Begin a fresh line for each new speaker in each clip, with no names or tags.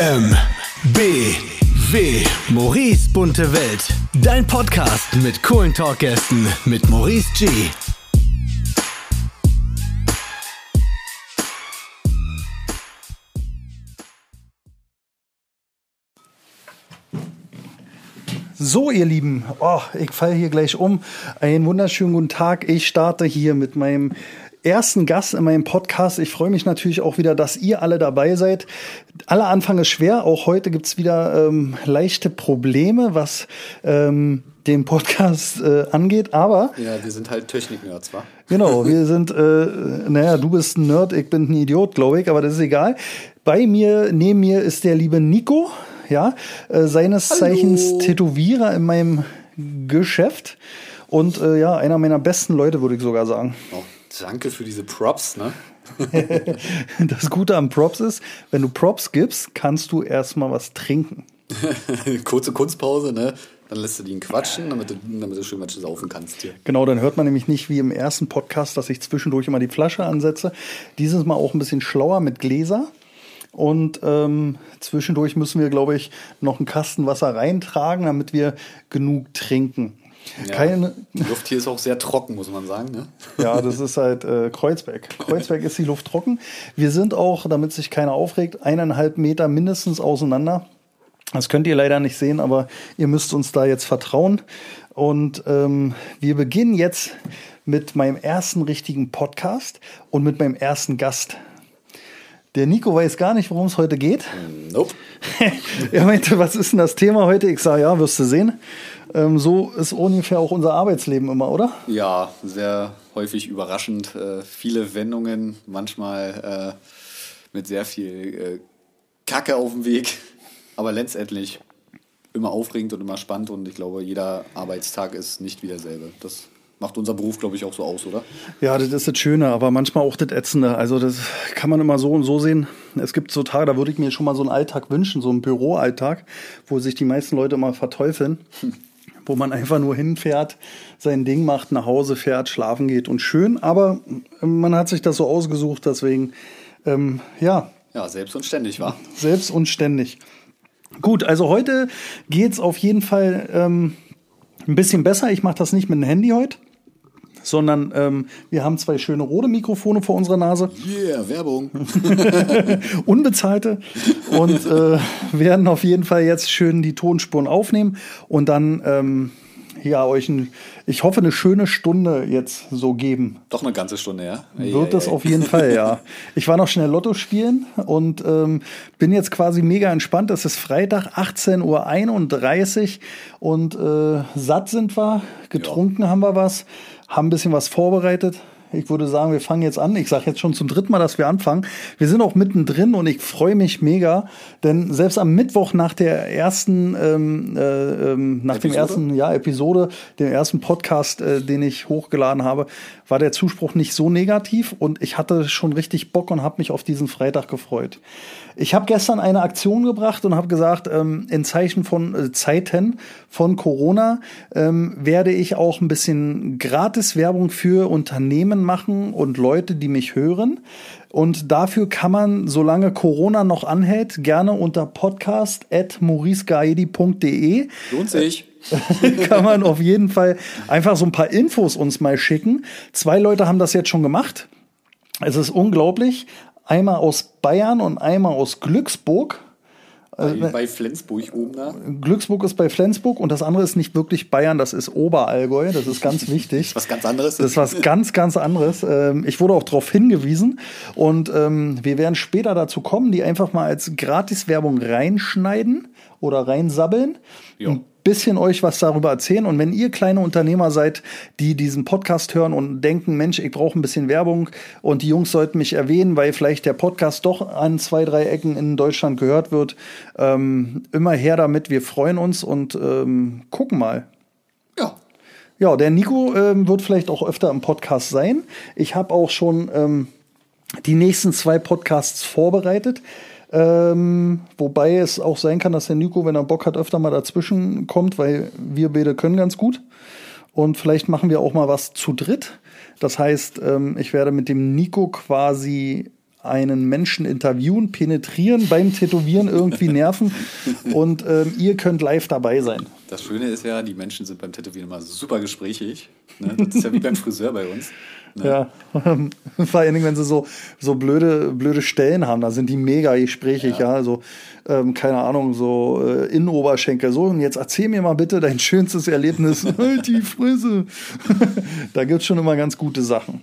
M, B, W. Maurice bunte Welt. Dein Podcast mit coolen Talkgästen mit Maurice G.
So, ihr Lieben, oh, ich falle hier gleich um. Einen wunderschönen guten Tag. Ich starte hier mit meinem ersten Gast in meinem Podcast. Ich freue mich natürlich auch wieder, dass ihr alle dabei seid. Aller Anfang ist schwer. Auch heute gibt's wieder ähm, leichte Probleme, was ähm, den Podcast äh, angeht. Aber
Ja, wir sind halt Technik-Nerds, wa?
Genau, wir sind, äh, naja, du bist ein Nerd, ich bin ein Idiot, glaube ich, aber das ist egal. Bei mir, neben mir ist der liebe Nico, ja, äh, seines
Hallo.
Zeichens Tätowierer in meinem Geschäft und äh, ja, einer meiner besten Leute, würde ich sogar sagen.
Oh, danke für diese Props, ne?
Das Gute am Props ist, wenn du Props gibst, kannst du erstmal was trinken.
Kurze Kunstpause, ne? Dann lässt du die ihn quatschen, damit du, damit du schön was saufen kannst hier.
Genau, dann hört man nämlich nicht wie im ersten Podcast, dass ich zwischendurch immer die Flasche ansetze. Dieses Mal auch ein bisschen schlauer mit Gläser. Und ähm, zwischendurch müssen wir, glaube ich, noch einen Kasten Wasser reintragen, damit wir genug trinken.
Ja,
Keine,
Die Luft hier ist auch sehr trocken, muss man sagen, ne?
ja, das ist halt äh, Kreuzberg. Kreuzberg ist die Luft trocken. Wir sind auch, damit sich keiner aufregt, eineinhalb Meter mindestens auseinander. Das könnt ihr leider nicht sehen, aber ihr müsst uns da jetzt vertrauen. Und ähm, wir beginnen jetzt mit meinem ersten richtigen Podcast und mit meinem ersten Gast. Der Nico weiß gar nicht, worum es heute geht.
Nope.
er meinte, was ist denn das Thema heute? Ich sage, ja, wirst du sehen. Ähm, so ist ungefähr auch unser Arbeitsleben immer, oder?
Ja, sehr häufig überraschend. Äh, viele Wendungen, manchmal äh, mit sehr viel äh, Kacke auf dem Weg. Aber letztendlich immer aufregend und immer spannend. Und ich glaube, jeder Arbeitstag ist nicht wie derselbe. Das macht unser Beruf, glaube ich, auch so aus, oder?
Ja, das ist das Schöne, aber manchmal auch das Ätzende. Also das kann man immer so und so sehen. Es gibt so Tage, da würde ich mir schon mal so einen Alltag wünschen, so einen Büroalltag, wo sich die meisten Leute immer verteufeln. Wo man einfach nur hinfährt, sein Ding macht, nach Hause fährt, schlafen geht und schön. Aber man hat sich das so ausgesucht, deswegen, ähm, ja,
Ja, selbst und ständig, war.
selbst und ständig. Gut, also heute geht's auf jeden Fall ähm, ein bisschen besser. Ich mache das nicht mit dem Handy heute, sondern ähm, wir haben zwei schöne rote Mikrofone vor unserer Nase,
Yeah, Werbung.
unbezahlte, und äh, werden auf jeden Fall jetzt schön die Tonspuren aufnehmen und dann ähm, ja euch, ein, ich hoffe, eine schöne Stunde jetzt so geben.
Doch eine ganze Stunde, ja? Ey,
Wird
ey,
das
ey.
auf jeden Fall, ja. Ich war noch schnell Lotto spielen und ähm, bin jetzt quasi mega entspannt. Es ist Freitag, 18.31 Uhr und äh, satt sind wir, getrunken haben wir was, haben ein bisschen was vorbereitet. Ich würde sagen, wir fangen jetzt an. Ich sage jetzt schon zum dritten Mal, dass wir anfangen. Wir sind auch mittendrin und ich freue mich mega, denn selbst am Mittwoch nach der ersten, ähm, äh, ähm, nach dem
Episode?
ersten ja, Episode, dem ersten Podcast, äh, den ich hochgeladen habe, war der Zuspruch nicht so negativ und ich hatte schon richtig Bock und habe mich auf diesen Freitag gefreut. Ich habe gestern eine Aktion gebracht und habe gesagt, ähm, in Zeichen von äh, Zeiten von Corona ähm, werde ich auch ein bisschen Gratis-Werbung für Unternehmen machen und Leute, die mich hören. Und dafür kann man, solange Corona noch anhält, gerne unter podcast.mauricegaedi.de
Lohnt sich.
kann man auf jeden Fall einfach so ein paar Infos uns mal schicken. Zwei Leute haben das jetzt schon gemacht. Es ist unglaublich. Einmal aus Bayern und einmal aus Glücksburg.
Bei, bei Flensburg oben da.
Glücksburg ist bei Flensburg und das andere ist nicht wirklich Bayern, das ist Oberallgäu. Das ist ganz wichtig.
Was ganz anderes.
Das ist was ganz, ganz anderes. Ähm, Ich wurde auch darauf hingewiesen und ähm, wir werden später dazu kommen, die einfach mal als Gratiswerbung reinschneiden oder reinsabbeln.
Ja.
Bisschen euch was darüber erzählen. Und wenn ihr kleine Unternehmer seid, die diesen Podcast hören und denken, Mensch, ich brauche ein bisschen Werbung und die Jungs sollten mich erwähnen, weil vielleicht der Podcast doch an zwei, drei Ecken in Deutschland gehört wird, ähm, immer her damit. Wir freuen uns und ähm, gucken mal.
Ja.
Ja, der Nico ähm, wird vielleicht auch öfter im Podcast sein. Ich habe auch schon ähm, die nächsten zwei Podcasts vorbereitet. Ähm, wobei es auch sein kann, dass der Nico, wenn er Bock hat, öfter mal dazwischen kommt, weil wir beide können ganz gut. Und vielleicht machen wir auch mal was zu dritt. Das heißt, ähm, ich werde mit dem Nico quasi einen Menschen interviewen, penetrieren, beim Tätowieren irgendwie nerven und ähm, ihr könnt live dabei sein.
Das Schöne ist ja, die Menschen sind beim Tätowieren immer super gesprächig. Ne? Das ist ja wie beim Friseur bei uns.
Ja, vor allen Dingen, wenn sie so, so blöde, blöde Stellen haben, da sind die mega gesprächig, ja. ja. Also, ähm, keine Ahnung, so äh, Innenoberschenkel. So, und jetzt erzähl mir mal bitte dein schönstes Erlebnis. halt die Frisse. da gibt's schon immer ganz gute Sachen.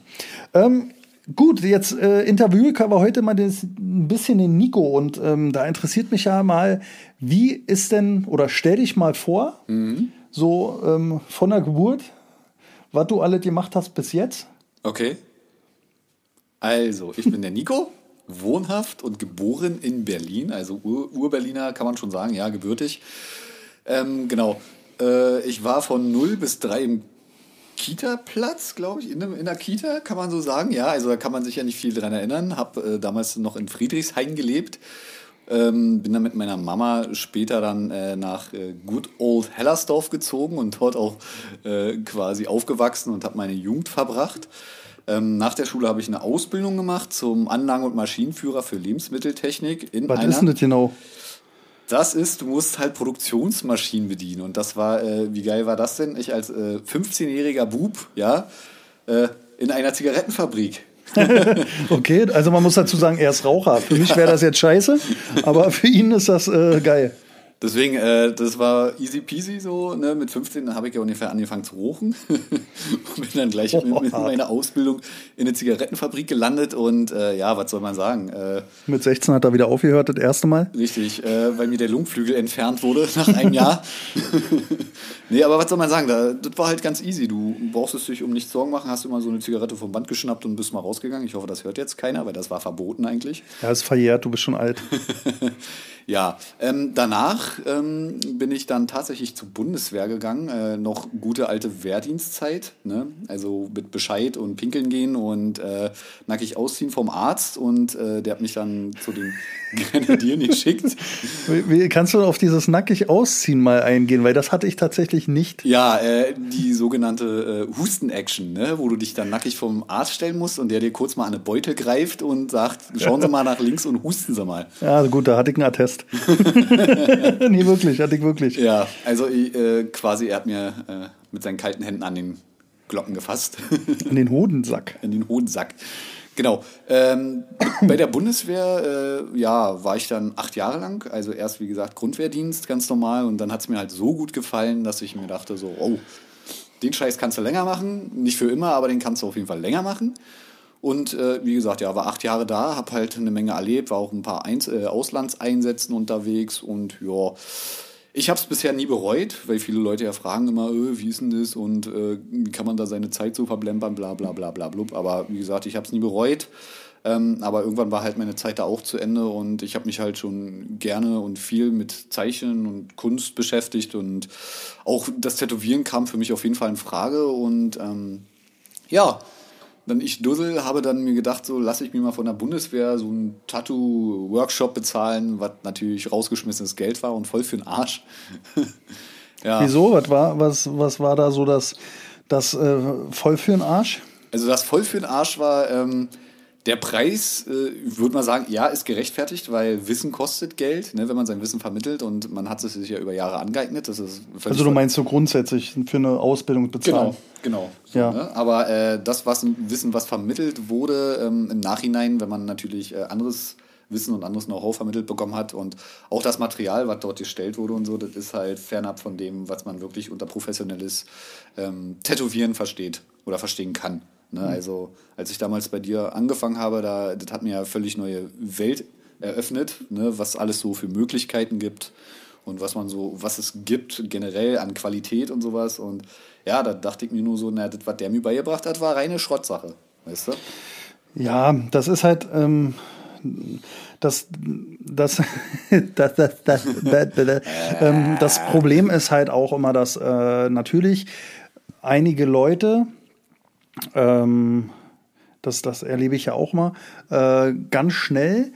Ähm, Gut, jetzt äh, interviewe aber heute mal das, ein bisschen den Nico und ähm, da interessiert mich ja mal, wie ist denn, oder stell dich mal vor, mhm. so ähm, von der Geburt, was du alles gemacht hast bis jetzt.
Okay. Also, ich bin der Nico, wohnhaft und geboren in Berlin, also Ur-Berliner kann man schon sagen, ja, gebürtig. Ähm, genau. Äh, ich war von 0 bis 3 im Kita-Platz, glaube ich, in, in der Kita, kann man so sagen. Ja, also da kann man sich ja nicht viel dran erinnern. Habe äh, damals noch in Friedrichshain gelebt. Ähm, bin dann mit meiner Mama später dann äh, nach äh, Good Old Hellersdorf gezogen und dort auch äh, quasi aufgewachsen und habe meine Jugend verbracht. Ähm, nach der Schule habe ich eine Ausbildung gemacht zum Anlagen- und Maschinenführer für Lebensmitteltechnik. In
Was ist denn das genau?
Das ist, du musst halt Produktionsmaschinen bedienen. Und das war, äh, wie geil war das denn? Ich als äh, 15-jähriger Bub, ja, äh, in einer Zigarettenfabrik.
okay, also man muss dazu sagen, er ist Raucher. Für mich wäre das jetzt scheiße, aber für ihn ist das äh, geil.
Deswegen, äh, das war easy peasy so. Ne? Mit 15 habe ich ja ungefähr angefangen zu rauchen und bin dann gleich mit, mit, meiner Ausbildung in eine Zigarettenfabrik gelandet. Und äh, ja, was soll man sagen? Äh,
mit 16 hat er wieder aufgehört, das erste Mal?
Richtig, äh, weil mir der Lungenflügel entfernt wurde nach einem Jahr. nee, aber was soll man sagen? Da, das war halt ganz easy. Du brauchst es dich um nichts Sorgen machen, hast immer so eine Zigarette vom Band geschnappt und bist mal rausgegangen. Ich hoffe, das hört jetzt keiner, weil das war verboten eigentlich.
Ja, ist verjährt, du bist schon alt.
Ja, ähm, danach ähm, bin ich dann tatsächlich zur Bundeswehr gegangen. Äh, noch gute alte Wehrdienstzeit, ne? also mit Bescheid und Pinkeln gehen und äh, nackig ausziehen vom Arzt und äh, der hat mich dann zu den Grenadieren geschickt.
Wie, wie, kannst du auf dieses nackig ausziehen mal eingehen, weil das hatte ich tatsächlich nicht.
Ja, äh, die sogenannte äh, Husten-Action, ne? wo du dich dann nackig vom Arzt stellen musst und der dir kurz mal an eine Beute greift und sagt, schauen Sie mal nach links und husten Sie mal.
Ja, gut, da hatte ich einen Attest fest. nee, wirklich, hatte ich wirklich.
Ja, also äh, quasi, er hat mir äh, mit seinen kalten Händen an den Glocken gefasst.
An den Hodensack.
An den Hodensack. Genau. Ähm, bei der Bundeswehr, äh, ja, war ich dann acht Jahre lang. Also erst, wie gesagt, Grundwehrdienst, ganz normal. Und dann hat es mir halt so gut gefallen, dass ich mir dachte, so, oh, den Scheiß kannst du länger machen. Nicht für immer, aber den kannst du auf jeden Fall länger machen. Und äh, wie gesagt, ja, war acht Jahre da, habe halt eine Menge erlebt, war auch ein paar Einz äh, Auslandseinsätzen unterwegs und ja, ich habe es bisher nie bereut, weil viele Leute ja fragen immer, äh, wie ist denn das und äh, wie kann man da seine Zeit so verblempern, bla bla bla bla blub. Aber wie gesagt, ich habe es nie bereut. Ähm, aber irgendwann war halt meine Zeit da auch zu Ende und ich habe mich halt schon gerne und viel mit Zeichnen und Kunst beschäftigt und auch das Tätowieren kam für mich auf jeden Fall in Frage und ähm, ja, dann ich Dussel habe dann mir gedacht, so lasse ich mir mal von der Bundeswehr so einen Tattoo-Workshop bezahlen, was natürlich rausgeschmissenes Geld war und voll für den Arsch.
ja. Wieso? Was war, was, was war da so das, das äh, voll für den Arsch?
Also das voll für den Arsch war, ähm, der Preis, äh, würde man sagen, ja, ist gerechtfertigt, weil Wissen kostet Geld, ne, wenn man sein Wissen vermittelt und man hat es sich ja über Jahre angeeignet. Das ist
also du meinst so grundsätzlich für eine Ausbildung bezahlen?
Genau, genau. So, ja. Ne? Aber äh, das was Wissen, was vermittelt wurde ähm, im Nachhinein, wenn man natürlich äh, anderes Wissen und anderes Know-how vermittelt bekommen hat und auch das Material, was dort gestellt wurde und so, das ist halt fernab von dem, was man wirklich unter professionelles ähm, Tätowieren versteht oder verstehen kann. Ne? Mhm. Also als ich damals bei dir angefangen habe, da, das hat mir ja völlig neue Welt eröffnet, ne? was alles so für Möglichkeiten gibt und was man so, was es gibt generell an Qualität und sowas. Und ja, da dachte ich mir nur so, na, das, was der mir beigebracht hat, war reine Schrottsache. Weißt du?
Ja, das ist halt. Ähm das, das, das, das, das, das, ähm, das Problem ist halt auch immer, dass äh, natürlich einige Leute ähm, das, das erlebe ich ja auch mal, äh, ganz schnell,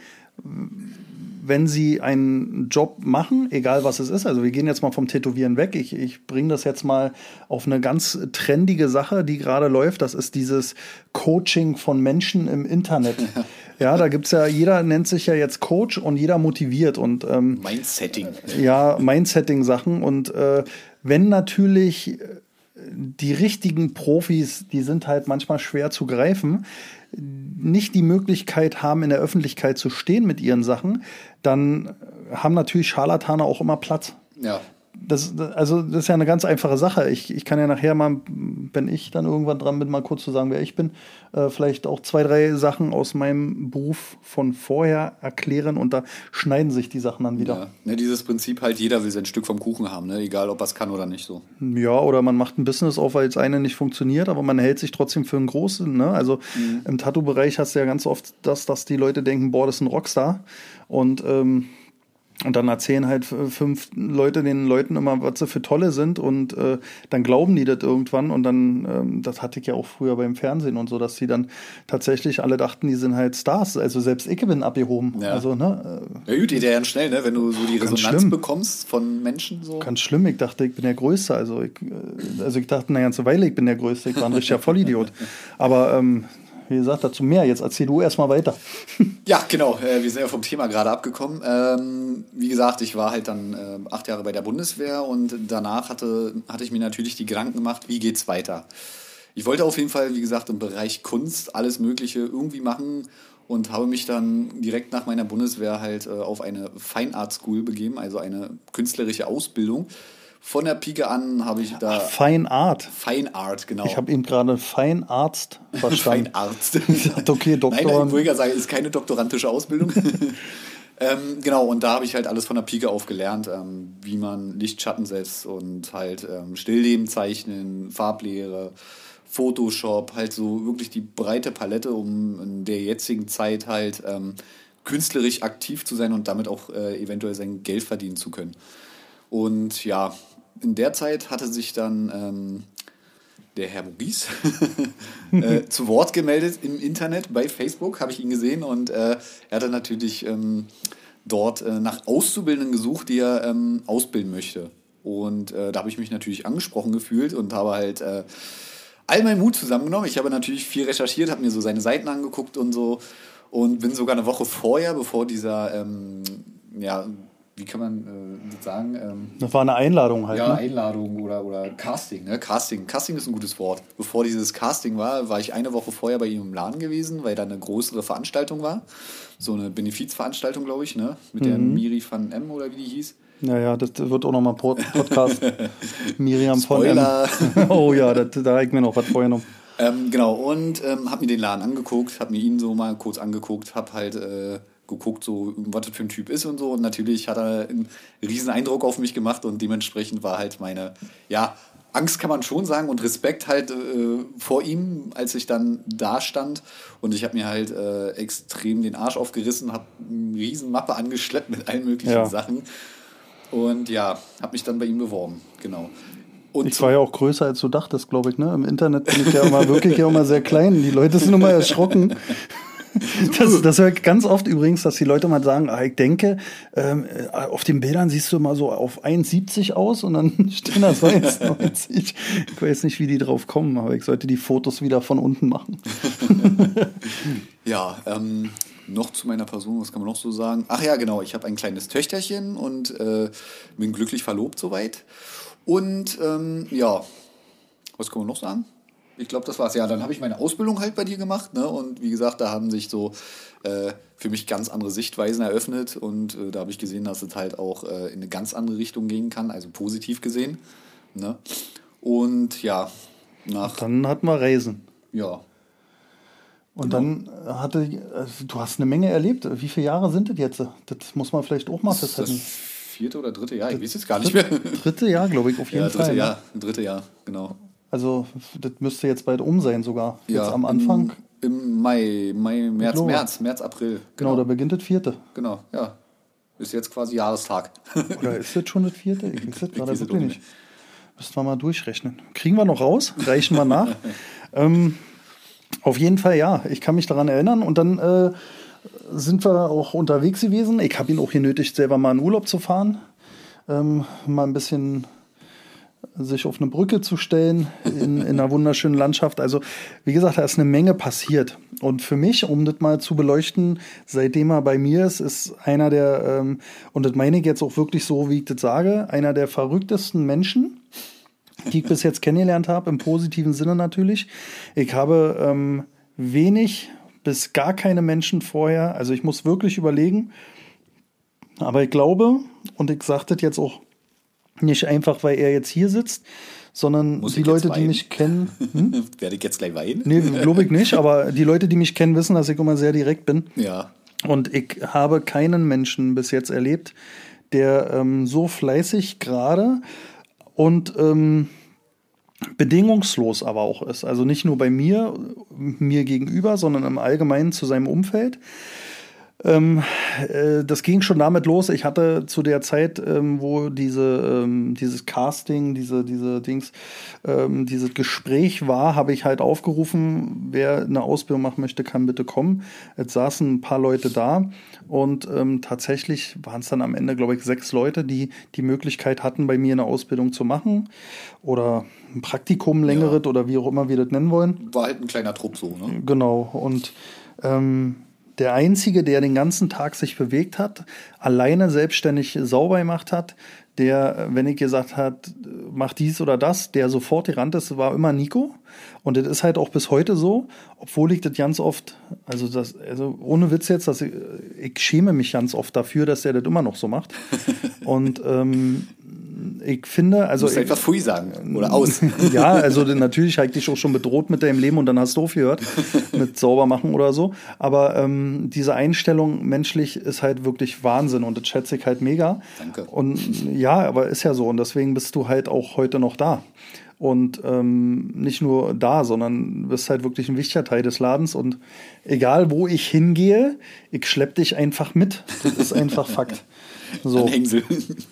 wenn sie einen Job machen, egal was es ist, also wir gehen jetzt mal vom Tätowieren weg, ich, ich bringe das jetzt mal auf eine ganz trendige Sache, die gerade läuft, das ist dieses Coaching von Menschen im Internet. Ja, da gibt's ja, jeder nennt sich ja jetzt Coach und jeder motiviert und ähm,
Mindsetting.
ja, Mindsetting-Sachen. Und äh, wenn natürlich die richtigen Profis, die sind halt manchmal schwer zu greifen, nicht die Möglichkeit haben, in der Öffentlichkeit zu stehen mit ihren Sachen, dann haben natürlich Scharlatane auch immer Platz.
Ja.
Das, also das ist ja eine ganz einfache Sache. Ich, ich kann ja nachher mal, wenn ich dann irgendwann dran bin, mal kurz zu sagen, wer ich bin, äh, vielleicht auch zwei, drei Sachen aus meinem Beruf von vorher erklären und da schneiden sich die Sachen dann wieder.
ja. Ne, dieses Prinzip halt, jeder will sein Stück vom Kuchen haben, ne? egal ob er es kann oder nicht so.
Ja, oder man macht ein Business auf, weil das eine nicht funktioniert, aber man hält sich trotzdem für einen großen. Ne? Also im Tattoo-Bereich hast du ja ganz oft das, dass die Leute denken, boah, das ist ein Rockstar. Und, ähm, und dann erzählen halt fünf Leute den Leuten immer, was sie für tolle sind und äh, dann glauben die das irgendwann und dann, ähm, das hatte ich ja auch früher beim Fernsehen und so, dass die dann tatsächlich alle dachten, die sind halt Stars. Also selbst ich bin abgehoben.
Ja.
Also, ne,
Ja gut, geht ja ganz schnell, ne? wenn du so die Resonanz
schlimm.
bekommst von Menschen. So.
Ganz schlimm, ich dachte, ich bin der Größte. Also ich, äh, also ich dachte eine ganze Weile, ich bin der Größte. Ich war ein richtiger Vollidiot. Aber ähm, wie gesagt, dazu mehr. Jetzt erzähl du erstmal weiter.
Ja, genau. Äh, wir sind ja vom Thema gerade abgekommen. Ähm, wie gesagt, ich war halt dann äh, acht Jahre bei der Bundeswehr und danach hatte, hatte ich mir natürlich die Gedanken gemacht, wie geht's weiter. Ich wollte auf jeden Fall, wie gesagt, im Bereich Kunst alles Mögliche irgendwie machen und habe mich dann direkt nach meiner Bundeswehr halt äh, auf eine Fine Art School begeben, also eine künstlerische Ausbildung. Von der Pike an habe ich da
Fine Art.
Fine Art, genau.
Ich habe eben gerade Fine Arzt verstanden.
Feinarzt.
okay, Doktor.
Nein, ich wollte sagen, ist keine doktorantische Ausbildung. ähm, genau, und da habe ich halt alles von der Pike auf gelernt, ähm, wie man Lichtschatten setzt und halt ähm, Stillleben zeichnen, Farblehre, Photoshop, halt so wirklich die breite Palette, um in der jetzigen Zeit halt ähm, künstlerisch aktiv zu sein und damit auch äh, eventuell sein Geld verdienen zu können. Und ja, in der Zeit hatte sich dann ähm, der Herr Maurice äh, zu Wort gemeldet im Internet bei Facebook, habe ich ihn gesehen und äh, er hatte natürlich ähm, dort äh, nach Auszubildenden gesucht, die er ähm, ausbilden möchte. Und äh, da habe ich mich natürlich angesprochen gefühlt und habe halt äh, all meinen Mut zusammengenommen. Ich habe natürlich viel recherchiert, habe mir so seine Seiten angeguckt und so und bin sogar eine Woche vorher, bevor dieser, ähm, ja, wie kann man äh, sagen? Ähm,
Das war eine Einladung halt.
ja,
ne?
Einladung oder, oder Casting, ne? Casting. Casting ist ein gutes Wort. Bevor dieses Casting war, war ich eine Woche vorher bei ihm im Laden gewesen, weil da eine größere Veranstaltung war. So eine Benefizveranstaltung, glaube ich, ne? Mit der
Mhm.
Miri van M oder wie die hieß.
Ja, ja, das wird auch nochmal Pod Podcast. Miriam von M.
Spoiler.
Oh ja, das, da habe ich mir noch was vorgenommen.
Ähm, genau, und ähm, habe mir den Laden angeguckt, habe mir ihn so mal kurz angeguckt, habe halt äh, geguckt, so, was das für ein Typ ist und so. Und natürlich hat er einen riesen Eindruck auf mich gemacht und dementsprechend war halt meine, ja, Angst kann man schon sagen und Respekt halt äh, vor ihm, als ich dann da stand. Und ich habe mir halt äh, extrem den Arsch aufgerissen, habe eine riesen Mappe angeschleppt mit allen möglichen
Ja.
Sachen. Und ja, habe mich dann bei ihm beworben, genau. Und
Ich war ja auch größer, als du dachtest, glaube ich. Ne? Im Internet bin ich ja immer wirklich ja immer sehr klein. Die Leute sind immer erschrocken. Das, das höre ich ganz oft übrigens, dass die Leute mal sagen, ah, ich denke, ähm, äh, auf den Bildern siehst du mal so auf 1,70 aus und dann stehen da so 1,90. Ich weiß nicht, wie die drauf kommen, aber ich sollte die Fotos wieder von unten machen.
Ja, ähm, noch zu meiner Person, was kann man noch so sagen? Ach ja, genau, ich habe ein kleines Töchterchen und äh, bin glücklich verlobt soweit. Und ähm, ja, was kann man noch sagen? Ich glaube, das war's. Ja, dann habe ich meine Ausbildung halt bei dir gemacht. Ne? Und wie gesagt, da haben sich so äh, für mich ganz andere Sichtweisen eröffnet. Und äh, da habe ich gesehen, dass es halt auch äh, in eine ganz andere Richtung gehen kann, also positiv gesehen. Ne? Und ja, nach,
Dann hatten wir Reisen.
ja,
Und dann hatte, also du hast eine Menge erlebt. Wie viele Jahre sind das jetzt? Das muss man vielleicht auch mal
das, das
festhalten.
vierte oder dritte Jahr, ich weiß jetzt gar nicht mehr.
Dritte Jahr, glaube ich, auf jeden
Ja, dritte
Fall. ne?
Jahr, dritte Jahr, genau.
Also, das müsste jetzt bald um sein sogar. Jetzt
ja,
am Anfang.
Im, Im Mai, Mai, März,
glaube.
März, März, April.
Genau,
Genau,
da beginnt das vierte.
genau, ja. Ist jetzt quasi Jahrestag.
Oder ist das schon das vierte? Ich weiß das gerade wirklich nicht. Müssten wir mal durchrechnen. Kriegen wir noch raus? Reichen wir nach? ähm, auf jeden Fall ja. Ich kann mich daran erinnern. Und dann äh, sind wir auch unterwegs gewesen. Ich habe ihn auch genötigt, selber mal in Urlaub zu fahren. Ähm, mal ein bisschen sich auf eine Brücke zu stellen in, in einer wunderschönen Landschaft. Also, wie gesagt, da ist eine Menge passiert. Und für mich, um das mal zu beleuchten, seitdem er bei mir ist, ist einer der, ähm, und das meine ich jetzt auch wirklich so, wie ich das sage, einer der verrücktesten Menschen, die ich bis jetzt kennengelernt habe, im positiven Sinne natürlich. Ich habe ähm, wenig bis gar keine Menschen vorher, also ich muss wirklich überlegen, aber ich glaube, und ich sage das jetzt auch nicht einfach, weil er jetzt hier sitzt, sondern
Muss
die Leute, die mich kennen. Hm?
Werde ich jetzt gleich weinen?
Nee, glaube ich nicht, aber die Leute, die mich kennen, wissen, dass ich immer sehr direkt bin.
Ja.
Und ich habe keinen Menschen bis jetzt erlebt, der ähm, so fleißig gerade und ähm, bedingungslos aber auch ist. Also nicht nur bei mir, mir gegenüber, sondern im Allgemeinen zu seinem Umfeld. Ähm, äh, das ging schon damit los. Ich hatte zu der Zeit, ähm, wo diese, ähm, dieses Casting, diese, diese Dings, ähm, dieses Gespräch war, habe ich halt aufgerufen, wer eine Ausbildung machen möchte, kann bitte kommen. Jetzt saßen ein paar Leute da und ähm, tatsächlich waren es dann am Ende, glaube ich, sechs Leute, die die Möglichkeit hatten, bei mir eine Ausbildung zu machen oder ein Praktikum längeres oder wie auch immer wir das nennen wollen.
War halt ein kleiner Trupp so, ne?
Genau. Und ähm, der Einzige, der den ganzen Tag sich bewegt hat, alleine selbstständig sauber gemacht hat, der, wenn ich gesagt hat, mach dies oder das, der sofort gerannt ist, war immer Nico. Und das ist halt auch bis heute so, obwohl ich das ganz oft, also das, also ohne Witz jetzt, dass ich, ich schäme mich ganz oft dafür, dass der das immer noch so macht. Und ähm, ich finde, also
Du musst etwas Pfui sagen. Oder aus.
ja, also natürlich habe ich dich auch schon bedroht mit deinem Leben und dann hast du aufgehört mit sauber machen oder so. Aber ähm, diese Einstellung menschlich ist halt wirklich Wahnsinn und das schätze ich halt mega.
Danke.
Und ja, aber ist ja so und deswegen bist du halt auch heute noch da. Und ähm, nicht nur da, sondern bist halt wirklich ein wichtiger Teil des Ladens. Und egal wo ich hingehe, ich schlepp dich einfach mit. Das ist einfach Fakt. So.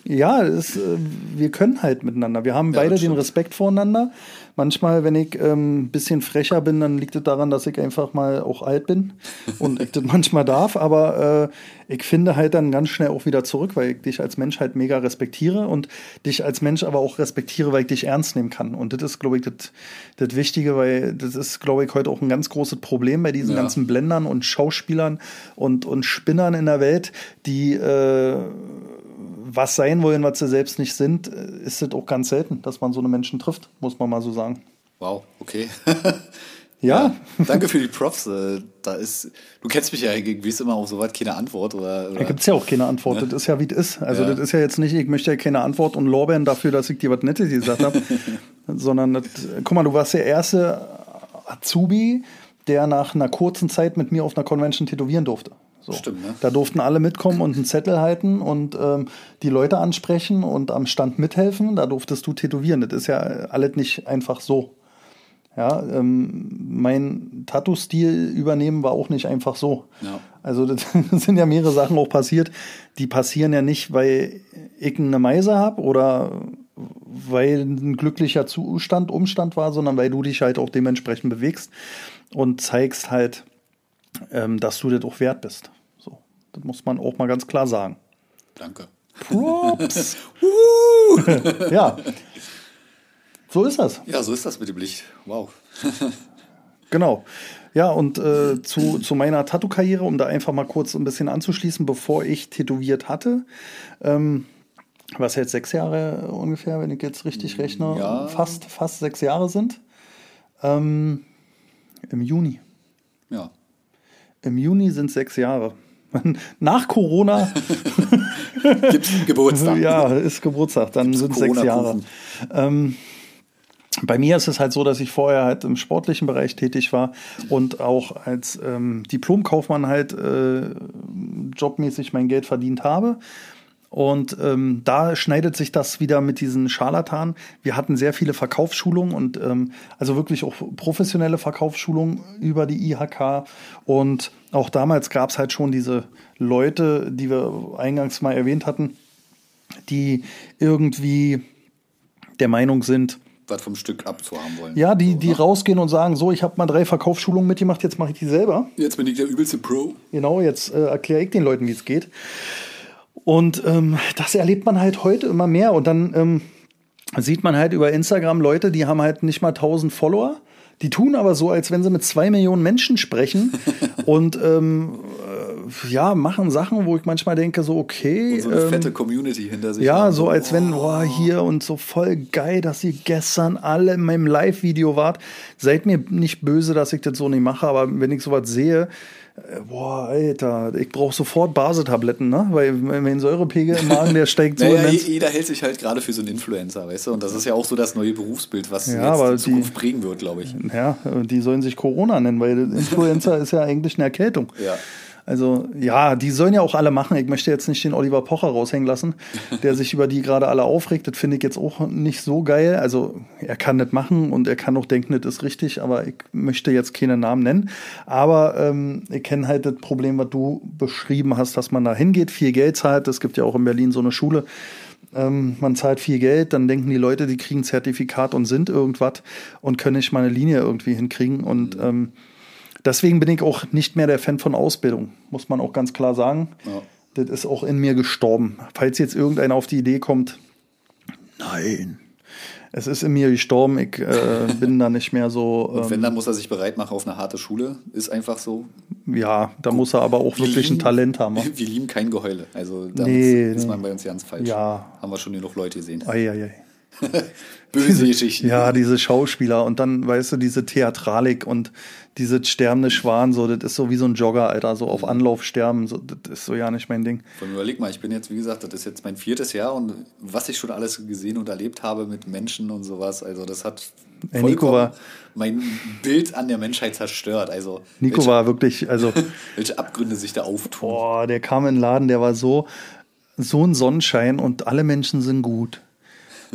Ja, es, äh, wir können halt miteinander. Wir haben beide den. Respekt voreinander. Manchmal, wenn ich ähm, ein bisschen frecher bin, dann liegt es daran, dass ich einfach mal auch alt bin und ich das manchmal darf. Aber äh, ich finde halt dann ganz schnell auch wieder zurück, weil ich dich als Mensch halt mega respektiere und dich als Mensch aber auch respektiere, weil ich dich ernst nehmen kann. Und das ist, glaube ich, das, das Wichtige, weil das ist, glaube ich, heute auch ein ganz großes Problem bei diesen
Ja.
ganzen Blendern und Schauspielern und, und Spinnern in der Welt, die äh, was sein wollen, was sie selbst nicht sind, äh, ist es auch ganz selten, dass man so eine Menschen trifft, muss man mal so sagen.
Wow, okay.
Ja,
Danke für die Props. äh, Da ist, du kennst mich ja, ich weiß immer auf sowas keine Antwort. Oder, oder
da gibt es ja auch keine Antwort. Das ist ja, wie es ist. Also,
Ja.
das ist ja jetzt nicht, ich möchte ja keine Antwort und Lorbeeren dafür, dass ich dir was Nettes gesagt habe, sondern, das, guck mal, du warst der erste Azubi, der nach einer kurzen Zeit mit mir auf einer Convention tätowieren durfte. So.
Stimmt, ne?
Da durften alle mitkommen und einen Zettel halten und ähm, die Leute ansprechen und am Stand mithelfen. Da durftest du tätowieren. Das ist ja alles nicht einfach so. Ja, ähm, mein Tattoo-Stil übernehmen war auch nicht einfach so.
Ja.
Also das sind ja mehrere Sachen auch passiert, die passieren ja nicht, weil ich eine Meise habe oder weil ein glücklicher Zustand, Umstand war, sondern weil du dich halt auch dementsprechend bewegst und zeigst halt, ähm, dass du das auch wert bist. Das muss man auch mal ganz klar sagen.
Danke.
Props! ja, so ist das.
Ja, so ist das mit dem Licht. Wow.
Genau. Ja, und äh, zu, zu meiner Tattoo-Karriere, um da einfach mal kurz ein bisschen anzuschließen, bevor ich tätowiert hatte, ähm, was jetzt sechs Jahre ungefähr, wenn ich jetzt richtig rechne,
Ja.
fast, fast sechs Jahre sind, ähm, im Juni.
Ja.
Im Juni sind sechs Jahre. Nach Corona,
Gibt's Geburtstag.
ja, ist Geburtstag, dann sind sechs Jahre.
Corona-Kuchen.
Bei mir ist es halt so, dass ich vorher halt im sportlichen Bereich tätig war und auch als ähm, Diplomkaufmann halt äh, jobmäßig mein Geld verdient habe. Und ähm, da schneidet sich das wieder mit diesen Scharlatanen. Wir hatten sehr viele Verkaufsschulungen und ähm, also wirklich auch professionelle Verkaufsschulungen über die IHK. Und auch damals gab es halt schon diese Leute, die wir eingangs mal erwähnt hatten, die irgendwie der Meinung sind,
was vom Stück abzuhaben wollen.
Ja, die, die
ne?
rausgehen und sagen, so, ich habe mal drei Verkaufsschulungen mitgemacht, jetzt mache ich die selber.
Jetzt bin ich der übelste Pro.
Genau, jetzt äh, erkläre ich den Leuten, wie es geht. Und ähm, das erlebt man halt heute immer mehr. Und dann ähm, sieht man halt über Instagram Leute, die haben halt nicht mal 1000 Follower. Die tun aber so, als wenn sie mit zwei Millionen Menschen sprechen und ähm, äh, ja, machen Sachen, wo ich manchmal denke, so, okay.
Und so eine
ähm,
fette Community hinter sich.
ja,
haben,
so als wenn, boah, hier und so voll geil, dass ihr gestern alle in meinem Live-Video wart. Seid mir nicht böse, dass ich das so nicht mache, aber wenn ich sowas sehe, äh, boah, Alter, ich brauche sofort Basetabletten, ne? Weil mein Säurepegel im Magen, der steigt so
Naja,
immens.
jeder hält sich halt gerade für so einen Influencer, weißt du? Und das ist ja auch so das neue Berufsbild, was
Ja,
jetzt
aber
die
die-
Zukunft prägen wird, glaube ich.
Ja, die sollen sich Corona nennen, weil Influencer ist ja eigentlich eine Erkältung.
Ja.
Also ja, die sollen ja auch alle machen. Ich möchte jetzt nicht den Oliver Pocher raushängen lassen, der sich über die gerade alle aufregt. Das finde ich jetzt auch nicht so geil. Also er kann das machen und er kann auch denken, das ist richtig, aber ich möchte jetzt keine Namen nennen. Aber ähm, ich kenne halt das Problem, was du beschrieben hast, dass man da hingeht, viel Geld zahlt. Es gibt ja auch in Berlin so eine Schule. Ähm, man zahlt viel Geld, dann denken die Leute, die kriegen ein Zertifikat und sind irgendwas und können nicht mal eine Linie irgendwie hinkriegen. Und ähm, deswegen bin ich auch nicht mehr der Fan von Ausbildung, muss man auch ganz klar sagen.
Ja.
Das ist auch in mir gestorben. Falls jetzt irgendeiner auf die Idee kommt, nein, es ist in mir gestorben, ich äh, bin da nicht mehr so,
Und wenn,
ähm,
dann muss er sich bereit machen auf eine harte Schule. Ist einfach so.
ja, da muss er aber auch
Wir
wirklich ein
lieben-
Talent haben.
Wir lieben kein Geheule. Also damit
Nee,
ist man bei uns ganz falsch.
Ja.
Haben wir schon genug Leute gesehen.
Eieiei.
Böse Geschichten.
Ja, diese Schauspieler und dann, weißt du, diese Theatralik und diese sterbende Schwan, so, das ist so wie so ein Jogger, Alter, so auf Anlauf sterben, so, das ist so ja nicht mein Ding.
Von überleg mal, ich bin jetzt, wie gesagt, das ist jetzt mein viertes Jahr und was ich schon alles gesehen und erlebt habe mit Menschen und sowas, also das hat
Ey, Nico war-
mein Bild an der Menschheit zerstört. Also
Nico
welche,
war wirklich, also,
welche Abgründe sich da auftun.
boah, der kam in den Laden, der war so, so ein Sonnenschein und alle Menschen sind gut.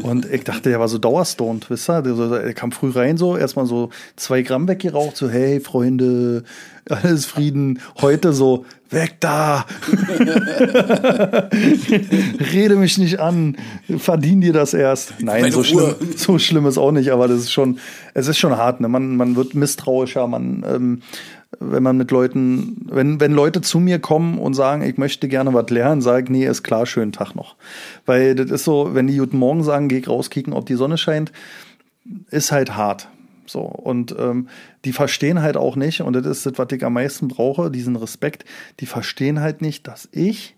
Und ich dachte, der war so dauerstoned, wisst ihr? Der, er kam früh rein, so, erstmal so zwei Gramm weggeraucht, so, hey, Freunde, alles Frieden. Heute so, weg da! Rede mich nicht an, verdien dir das erst. Nein,
Meine
so schlimm, so schlimm ist auch nicht, aber das ist schon, es ist schon hart, ne? Man, man wird misstrauischer, man, ähm, wenn man mit Leuten, wenn, wenn Leute zu mir kommen und sagen, ich möchte gerne was lernen, sage ich, nee, ist klar, schönen Tag noch. Weil das ist so, wenn die guten Morgen sagen, geh rauskicken, ob die Sonne scheint, ist halt hart. So, und ähm, die verstehen halt auch nicht, und das ist das, was ich am meisten brauche, diesen Respekt, die verstehen halt nicht, dass ich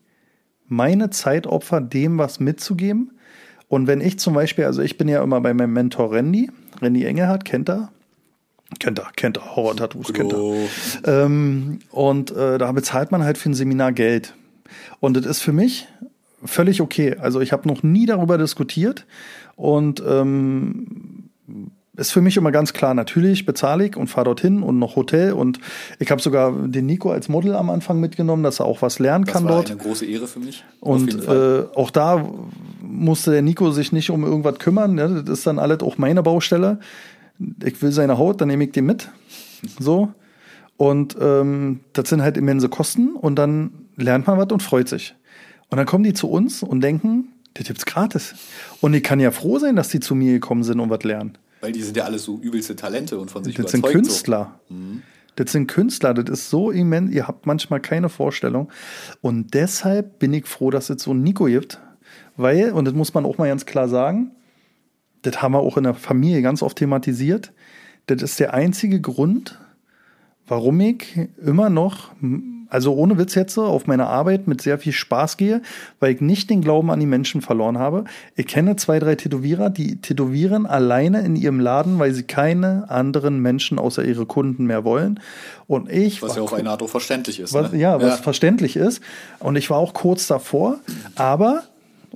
meine Zeit opfer, dem was mitzugeben. Und wenn ich zum Beispiel, also ich bin ja immer bei meinem Mentor Randy, Randy Engelhardt, kennt er? Kennt er, kennt er, Horror-Tattoos, kennt er. Ähm, und äh, da bezahlt man halt für ein Seminar Geld. Und das ist für mich völlig okay. Also ich habe noch nie darüber diskutiert und ähm, ist für mich immer ganz klar, natürlich bezahle ich und fahre dorthin und noch Hotel und ich habe sogar den Nico als Model am Anfang mitgenommen, dass er auch was lernen
das
kann
war
dort.
eine große Ehre für mich.
Und äh, auch da musste der Nico sich nicht um irgendwas kümmern. Ne? Das ist dann alles auch meine Baustelle. Ich will seine Haut, dann nehme ich die mit. So. Und ähm, das sind halt immense Kosten und dann lernt man was und freut sich. Und dann kommen die zu uns und denken, das gibt's gratis. Und ich kann ja froh sein, dass die zu mir gekommen sind und was lernen.
Weil die sind ja alles so übelste Talente und von sich
Das sind. Künstler. Das sind Künstler, das ist so immens, ihr habt manchmal keine Vorstellung. Und deshalb bin ich froh, dass es so einen Nico gibt. Weil, und das muss man auch mal ganz klar sagen, das haben wir auch in der Familie ganz oft thematisiert, das ist der einzige Grund, warum ich immer noch, also ohne Witz jetzt, auf meine Arbeit mit sehr viel Spaß gehe, weil ich nicht den Glauben an die Menschen verloren habe. Ich kenne zwei, drei Tätowierer, die tätowieren alleine in ihrem Laden, weil sie keine anderen Menschen außer ihre Kunden mehr wollen. Und ich
Was ja auf eine Art auch verständlich ist.
was,
ne?
ja, was verständlich ist. Und ich war auch kurz davor, aber,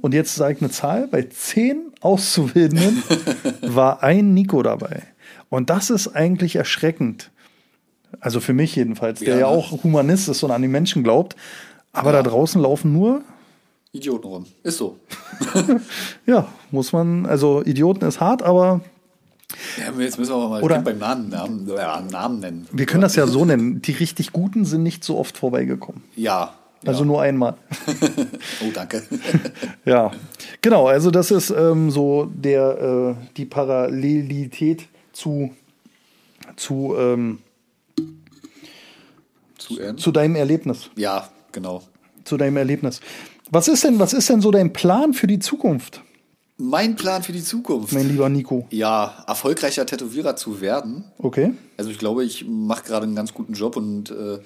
und jetzt sage ich eine Zahl, bei zehn Auszubildenden war ein Nico dabei. Und das ist eigentlich erschreckend. Also für mich jedenfalls, der
Ja,
ja, auch Humanist ist und an die Menschen glaubt. Aber
Ja.
da draußen laufen nur,
Idioten rum. Ist so.
ja, muss man, also Idioten ist hart, aber
Ja, jetzt müssen wir mal
Oder-
beim Namen, Namen, ja, Namen nennen.
wir können das ja so nennen. Die richtig Guten sind nicht so oft vorbeigekommen.
Ja,
Also nur einmal.
oh, danke.
ja, genau. Also das ist ähm, so der äh, die Parallelität zu zu ähm,
Zu
zu deinem Erlebnis.
Ja, genau.
Zu deinem Erlebnis. Was ist denn was ist denn so dein Plan für die Zukunft,
Mein Plan für die Zukunft.
mein lieber Nico?
Ja, erfolgreicher Tätowierer zu werden.
Okay.
Also ich glaube, ich mache gerade einen ganz guten Job und äh,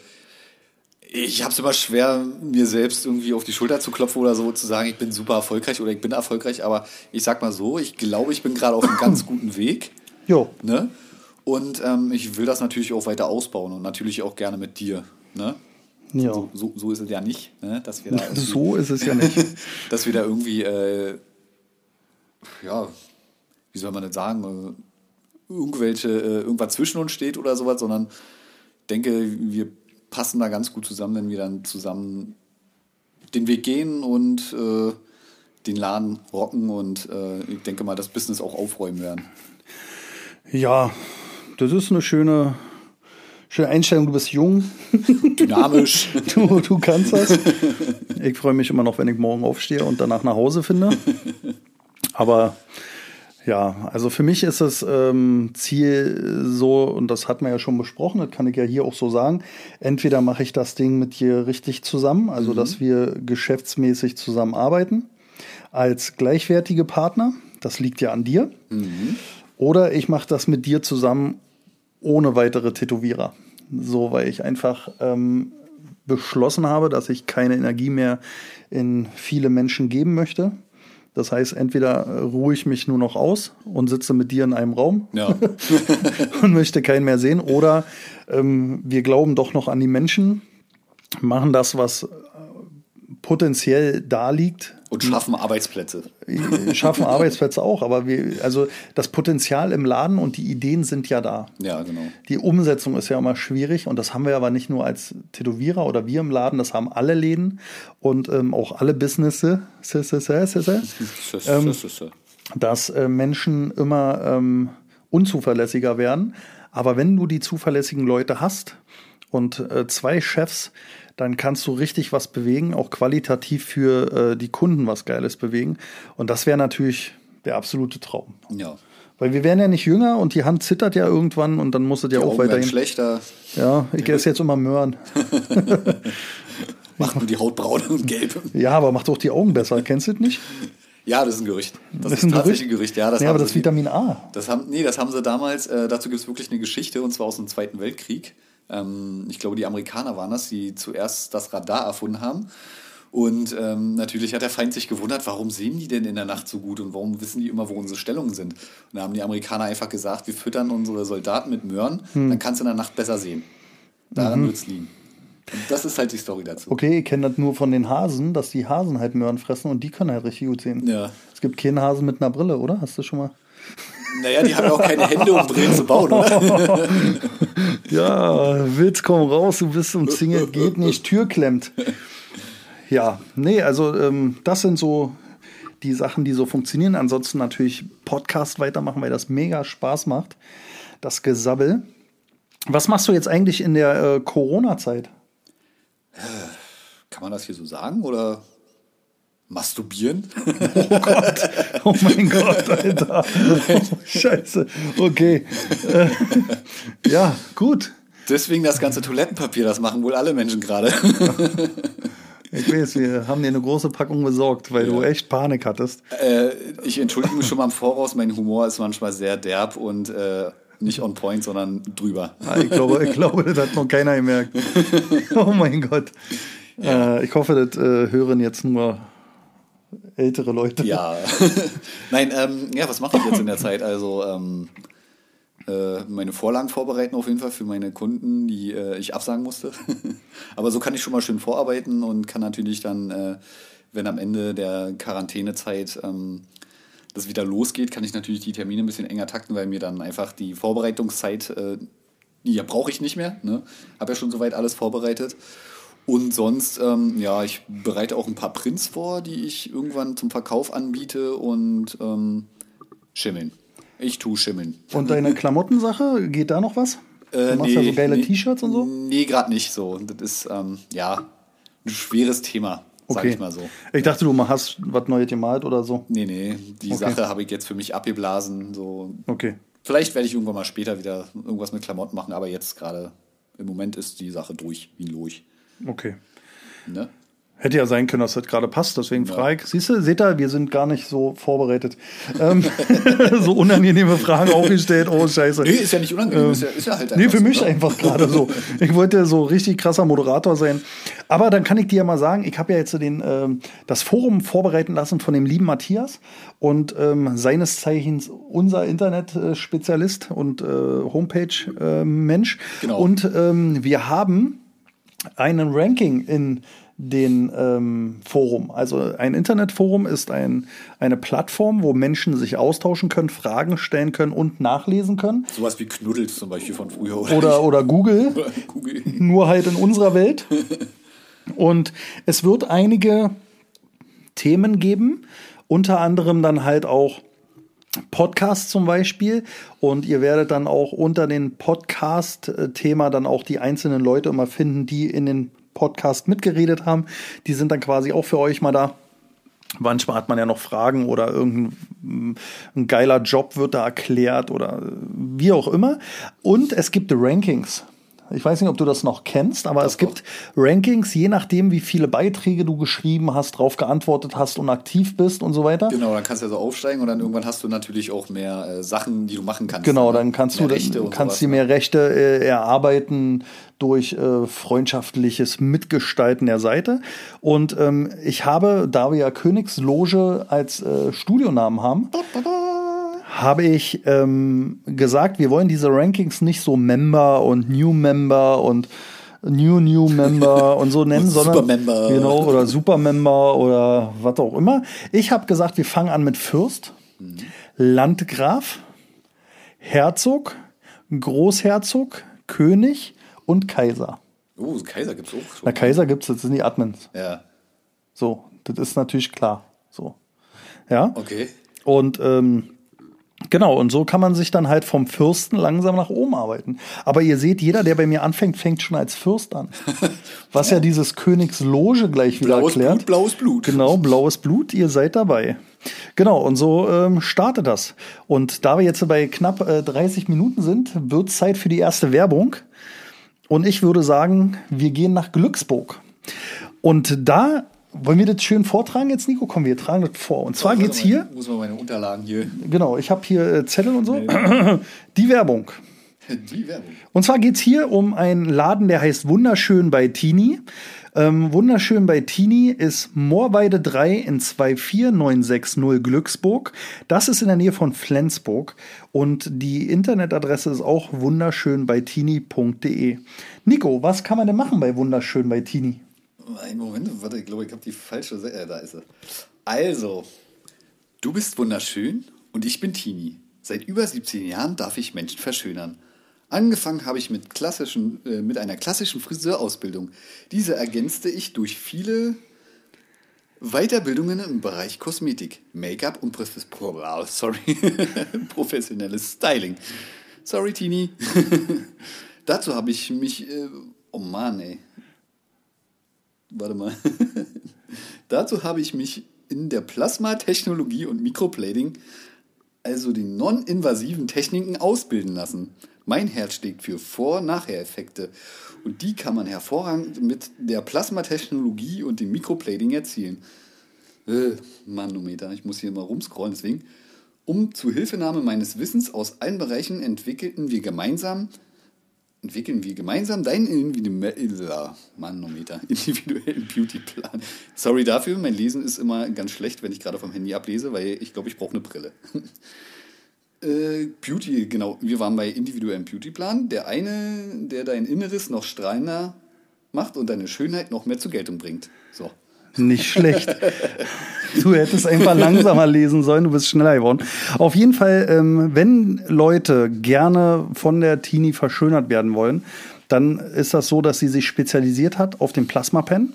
ich habe es immer schwer, mir selbst irgendwie auf die Schulter zu klopfen oder so zu sagen, ich bin super erfolgreich oder ich bin erfolgreich. Aber ich sag mal so, ich glaube, ich bin gerade auf einem ganz guten Weg.
Jo.
Ne? Und ähm, ich will das natürlich auch weiter ausbauen und natürlich auch gerne mit dir. Ne?
Ja.
So, so, so ist es ja nicht, ne? dass wir da irgendwie-
So ist es ja nicht.
dass wir da irgendwie, äh, ja, wie soll man das sagen, äh, irgendwelche, äh, irgendwas zwischen uns steht oder sowas, sondern denke, wir passen da ganz gut zusammen, wenn wir dann zusammen den Weg gehen und äh, den Laden rocken und äh, ich denke mal, das Business auch aufräumen werden.
Ja, das ist eine schöne, schöne Einstellung. Du bist jung,
Dynamisch.
du, du kannst das. Ich freue mich immer noch, wenn ich morgen aufstehe und danach nach Hause finde. Aber ja, also für mich ist das ähm, Ziel so, und das hat man ja schon besprochen, das kann ich ja hier auch so sagen. Entweder mache ich das Ding mit dir richtig zusammen, also dass wir geschäftsmäßig zusammenarbeiten als gleichwertige Partner. Das liegt ja an dir. Oder ich mache das mit dir zusammen ohne weitere Tätowierer. So, weil ich einfach ähm, beschlossen habe, dass ich keine Energie mehr in viele Menschen geben möchte. Das heißt, entweder äh, ruhe ich mich nur noch aus und sitze mit dir in einem Raum
Ja.
und möchte keinen mehr sehen, oder ähm, wir glauben doch noch an die Menschen, machen das, was potenziell da liegt,
Und schaffen Arbeitsplätze.
schaffen Arbeitsplätze auch, aber wir, also das Potenzial im Laden und die Ideen sind ja da.
Ja, genau.
Die Umsetzung ist ja immer schwierig und das haben wir aber nicht nur als Tätowierer oder wir im Laden, das haben alle Läden und ähm, auch alle Businesses, Ähm, dass äh, Menschen immer ähm, unzuverlässiger werden. Aber wenn du die zuverlässigen Leute hast und äh, zwei Chefs, dann kannst du richtig was bewegen, auch qualitativ für äh, die Kunden was Geiles bewegen. Und das wäre natürlich der absolute Traum.
ja.
Weil wir werden ja nicht jünger und die Hand zittert ja irgendwann und dann muss es ja auch weiterhin.
schlechter,
Ja, ich esse jetzt immer Möhren.
macht nur die Haut braun und gelb.
Ja, aber macht auch die Augen besser. Kennst du das nicht?
Ja, das ist ein Gerücht. Das,
Das
ist,
ein
tatsächlich ein
Gerücht?
Ja. Das haben
aber das Vitamin A.
Das haben, nee, das haben sie damals, äh, dazu gibt es wirklich eine Geschichte, und zwar aus dem Zweiten Weltkrieg. Ähm, ich glaube, die Amerikaner waren das, die zuerst das Radar erfunden haben. Und ähm, natürlich hat der Feind sich gewundert, warum sehen die denn in der Nacht so gut und warum wissen die immer, wo unsere Stellungen sind. Und da haben die Amerikaner einfach gesagt, wir füttern unsere Soldaten mit Möhren,
Hm.
dann kannst du in der Nacht besser sehen. Daran
Mhm.
wird es liegen. Und das ist halt die Story dazu.
Okay, ich kenne das nur von den Hasen, dass die Hasen halt Möhren fressen und die können halt richtig gut sehen.
Ja.
Es gibt keinen Hasen mit einer Brille, oder? Hast du schon mal?
Naja, die haben ja auch keine Hände, um Brillen zu bauen, oder?
Ja, Witz, komm raus, du bist umzingelt, geht nicht, Tür klemmt. Ja, nee, also ähm, das sind so die Sachen, die so funktionieren. Ansonsten natürlich Podcast weitermachen, weil das mega Spaß macht. Das Gesabbel. Was machst du jetzt eigentlich in der äh, Corona-Zeit?
Kann man das hier so sagen oder masturbieren?
Oh mein Gott, Alter. Oh, scheiße. Okay. Äh, ja, gut.
Deswegen das ganze Toilettenpapier, das machen wohl alle Menschen gerade.
Ich weiß, wir haben dir eine große Packung besorgt, weil du echt Panik hattest.
äh, ich entschuldige mich schon mal im Voraus, mein Humor ist manchmal sehr derb und äh, nicht on point, sondern drüber.
Ah, Ich glaube, ich glaube, das hat noch keiner gemerkt. Oh mein Gott. Äh, ich hoffe, das äh, hören jetzt nur ältere Leute.
Ja. Nein, ähm, ja, was mache ich jetzt in der Zeit? Also, ähm, äh, meine Vorlagen vorbereiten auf jeden Fall für meine Kunden, die äh, ich absagen musste. Aber so kann ich schon mal schön vorarbeiten und kann natürlich dann, äh, wenn am Ende der Quarantänezeit ähm, das wieder losgeht, kann ich natürlich die Termine ein bisschen enger takten, weil mir dann einfach die Vorbereitungszeit, äh, die ja, brauche ich nicht mehr. Ne? Habe ja schon soweit alles vorbereitet. Und sonst, ähm, ja, ich bereite auch ein paar Prints vor, die ich irgendwann zum Verkauf anbiete und ähm, schimmeln. Ich tue schimmeln.
Und deine Klamottensache, geht da noch was? Du machst ja so geile
nee,
T-Shirts und so?
Nee, gerade nicht so. Das ist, ähm, ja, ein schweres Thema, sag
Okay.
ich mal so.
Ich dachte, du hast was Neues gemalt oder so.
Nee, nee, die
Okay.
Sache habe ich jetzt für mich abgeblasen. So.
Okay.
Vielleicht werde ich irgendwann mal später wieder irgendwas mit Klamotten machen, aber jetzt gerade im Moment ist die Sache durch, wie ein Lurch.
Okay.
Ne?
Hätte ja sein können, dass das gerade passt, deswegen frage ich. Siehst du, seht ihr, wir sind gar nicht so vorbereitet. ähm, so unangenehme Fragen auch gestellt. Oh, scheiße.
Nee, ist ja nicht unangenehm, ist, ja, ist ja halt
Ähm, Nee, für
so,
mich
ne?
einfach gerade so. Ich wollte so richtig krasser Moderator sein. Aber dann kann ich dir ja mal sagen, ich habe ja jetzt den, ähm, das Forum vorbereiten lassen von dem lieben Matthias und ähm, seines Zeichens unser Internet-Spezialist und äh, Homepage-Mensch.
Genau.
Und ähm, wir haben einen Ranking in den ähm, Forum. Also ein Internetforum ist ein, eine Plattform, wo Menschen sich austauschen können, Fragen stellen können und nachlesen können.
Sowas wie Knuddels zum Beispiel von früher.
Oder, oder Google,
Google.
nur halt in unserer Welt. Und es wird einige Themen geben, unter anderem dann halt auch Podcasts zum Beispiel. Und ihr werdet dann auch unter den Podcast-Thema dann auch die einzelnen Leute immer finden, die in den Podcast mitgeredet haben. Die sind dann quasi auch für euch mal da. Manchmal hat man ja noch Fragen oder irgendein ein geiler Job wird da erklärt oder wie auch immer. Und es gibt Rankings. Ich weiß nicht, ob du das noch kennst, aber es gibt Rankings, je nachdem, wie viele Beiträge du geschrieben hast, darauf geantwortet hast und aktiv bist und so weiter.
Genau, dann kannst du ja so aufsteigen und dann irgendwann hast du natürlich auch mehr äh, Sachen, die du machen kannst.
Genau,
ne?
dann kannst du
Mehr Rechte
kannst dir
ne?
mehr Rechte äh, erarbeiten durch äh, freundschaftliches Mitgestalten der Seite. Und ähm, ich habe, da wir ja Königsloge als äh, Studionamen haben, habe ich ähm, gesagt, wir wollen diese Rankings nicht so Member und New Member und New New Member und so nennen, sondern
Supermember.
genau oder Supermember oder was auch immer. Ich habe gesagt, wir fangen an mit Fürst, Landgraf, Herzog, Großherzog, König und Kaiser.
Oh, Kaiser gibt's auch schon.
Na, Kaiser gibt's, das sind die Admins.
Ja,
So, das ist natürlich klar. So. Ja.
okay.
Und ähm, genau, und so kann man sich dann halt vom Fürsten langsam nach oben arbeiten. Aber ihr seht, jeder, der bei mir anfängt, fängt schon als Fürst an. Was ja dieses Königsloge gleich wieder
Blaues
erklärt.
Blut, blaues Blut.
Genau, blaues Blut, ihr seid dabei. Genau, und so ähm, startet das. Und da wir jetzt bei knapp äh, 30 Minuten sind, wird Zeit für die erste Werbung. Und ich würde sagen, wir gehen nach Glücksburg. Und da wollen wir das schön vortragen jetzt, Nico? Komm, wir tragen das vor. Und zwar geht's hier,
Muss man meine Unterlagen hier.
genau, ich habe hier äh, Zettel und so, die Werbung.
Die Werbung.
Und zwar geht's hier um einen Laden, der heißt Wunderschön bei Tini. Ähm, Wunderschön bei Tini ist Moorweide 3 in 24960 Glücksburg. Das ist in der Nähe von Flensburg. Und die Internetadresse ist auch wunderschönbeitini.de. Nico, was kann man denn machen bei Wunderschön bei Tini?
Ein Moment, warte, ich glaube, ich habe die falsche Seite. Äh, da ist sie. Also, du bist wunderschön und ich bin Tini. Seit über 17 Jahren darf ich Menschen verschönern. Angefangen habe ich mit, klassischen, äh, mit einer klassischen Friseurausbildung. Diese ergänzte ich durch viele Weiterbildungen im Bereich Kosmetik, Make-up und oh, sorry. professionelles Styling. Sorry, Tini. Dazu habe ich mich. Äh, oh Mann, ey. Warte mal. Dazu habe ich mich in der Plasmatechnologie und Microplating, also den non-invasiven Techniken, ausbilden lassen. Mein Herz schlägt für Vor-Nachher-Effekte und die kann man hervorragend mit der Plasmatechnologie und dem Microplating erzielen. Äh, Manometer, ich muss hier mal rumscrollen, deswegen. Um zu Hilfenahme meines Wissens aus allen Bereichen entwickelten wir gemeinsam entwickeln wir gemeinsam deinen individuellen, Beautyplan. Sorry dafür, mein Lesen ist immer ganz schlecht, wenn ich gerade vom Handy ablese, weil ich glaube, ich brauche eine Brille. äh, Beauty, genau, wir waren bei individuellem Beautyplan. Der eine, der dein Inneres noch strahlender macht und deine Schönheit noch mehr zur Geltung bringt. So.
Nicht schlecht. Du hättest einfach langsamer lesen sollen, du bist schneller geworden. Auf jeden Fall, ähm, wenn Leute gerne von der Teenie verschönert werden wollen, dann ist das so, dass sie sich spezialisiert hat auf den Plasma-Pen.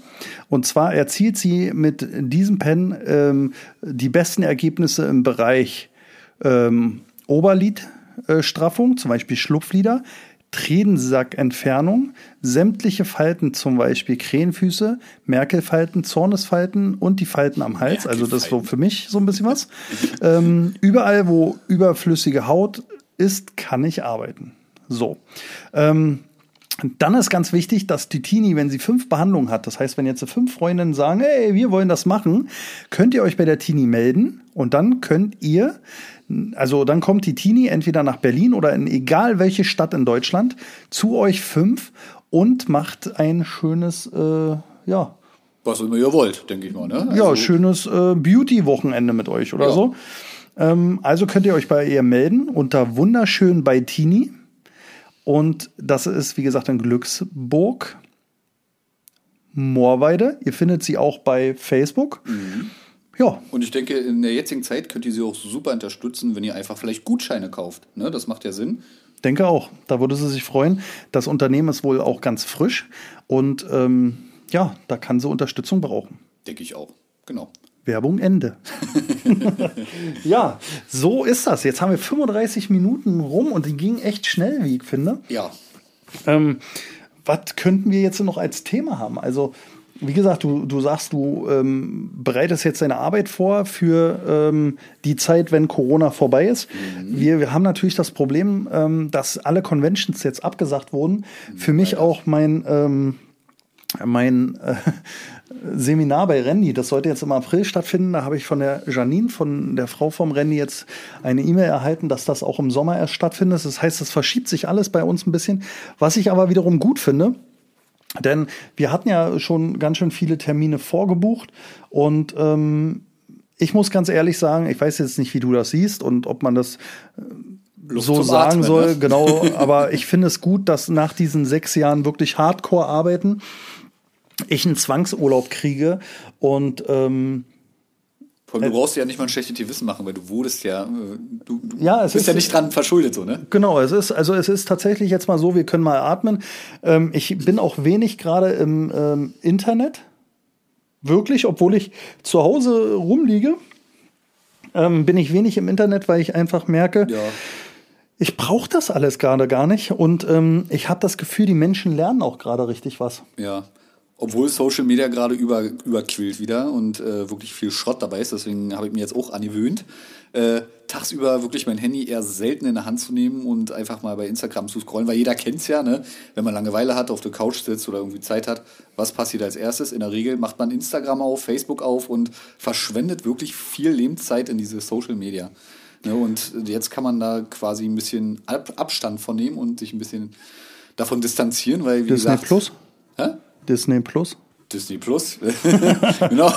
Und zwar erzielt sie mit diesem Pen ähm, die besten Ergebnisse im Bereich ähm, Oberlidstraffung, zum Beispiel Schlupflider, Tredensackentfernung, sämtliche Falten, zum Beispiel Krähenfüße, Merkelfalten, Zornesfalten und die Falten am Hals. Also das ist so für mich so ein bisschen was. ähm, überall, wo überflüssige Haut ist, kann ich arbeiten. So. Ähm, dann ist ganz wichtig, dass die Tini, wenn sie fünf Behandlungen hat, das heißt, wenn jetzt fünf Freundinnen sagen, hey, wir wollen das machen, könnt ihr euch bei der Tini melden und dann könnt ihr also dann kommt die Tini entweder nach Berlin oder in egal welche Stadt in Deutschland zu euch fünf und macht ein schönes, äh, ja.
Was immer ihr wollt, denke ich mal. Ne?
Also ja, schönes äh, Beauty-Wochenende mit euch oder ja. so. Ähm, also könnt ihr euch bei ihr melden unter wunderschön bei Tini. Und das ist, wie gesagt, in Glücksburg. Moorweide. Ihr findet sie auch bei Facebook. Mhm.
Ja. Und ich denke, in der jetzigen Zeit könnt ihr sie auch super unterstützen, wenn ihr einfach vielleicht Gutscheine kauft. Ne? Das macht ja Sinn.
Denke auch. Da würde sie sich freuen. Das Unternehmen ist wohl auch ganz frisch und ähm, ja, da kann sie Unterstützung brauchen.
Denke ich auch. Genau.
Werbung Ende. ja, so ist das. Jetzt haben wir 35 Minuten rum und die ging echt schnell, wie ich finde.
Ja.
Ähm, was könnten wir jetzt noch als Thema haben? Also, wie gesagt, du, du sagst, du ähm, bereitest jetzt deine Arbeit vor für ähm, die Zeit, wenn Corona vorbei ist. Mhm. Wir, wir haben natürlich das Problem, ähm, dass alle Conventions jetzt abgesagt wurden. Für mich auch mein, ähm, mein äh, Seminar bei Randy, das sollte jetzt im April stattfinden. Da habe ich von der Janine, von der Frau vom Randy, jetzt eine E-Mail erhalten, dass das auch im Sommer erst stattfindet. Das heißt, es verschiebt sich alles bei uns ein bisschen. Was ich aber wiederum gut finde, denn wir hatten ja schon ganz schön viele Termine vorgebucht und ähm, ich muss ganz ehrlich sagen, ich weiß jetzt nicht, wie du das siehst und ob man das äh, so sagen Atmen, soll, ne? genau, aber ich finde es gut, dass nach diesen sechs Jahren wirklich Hardcore arbeiten ich einen Zwangsurlaub kriege und ähm,
allem, du brauchst ja nicht mal ein schlechtes Gewissen machen, weil du wurdest ja, äh, du, du ja, bist ist, ja nicht dran verschuldet, so, ne?
Genau, es ist, also es ist tatsächlich jetzt mal so, wir können mal atmen. Ähm, ich bin auch wenig gerade im ähm, Internet. Wirklich, obwohl ich zu Hause rumliege, ähm, bin ich wenig im Internet, weil ich einfach merke, ja. ich brauche das alles gerade gar nicht. Und ähm, ich habe das Gefühl, die Menschen lernen auch gerade richtig was.
Ja obwohl Social Media gerade über, überquillt wieder und äh, wirklich viel Schrott dabei ist, deswegen habe ich mir jetzt auch angewöhnt, äh, tagsüber wirklich mein Handy eher selten in der Hand zu nehmen und einfach mal bei Instagram zu scrollen, weil jeder kennt es ja, ne? wenn man Langeweile hat, auf der Couch sitzt oder irgendwie Zeit hat, was passiert als erstes? In der Regel macht man Instagram auf, Facebook auf und verschwendet wirklich viel Lebenszeit in diese Social Media. Ne? Und jetzt kann man da quasi ein bisschen Ab Abstand von nehmen und sich ein bisschen davon distanzieren, weil wie
Disney
gesagt...
Plus?
Hä?
Disney Plus.
Disney Plus, genau.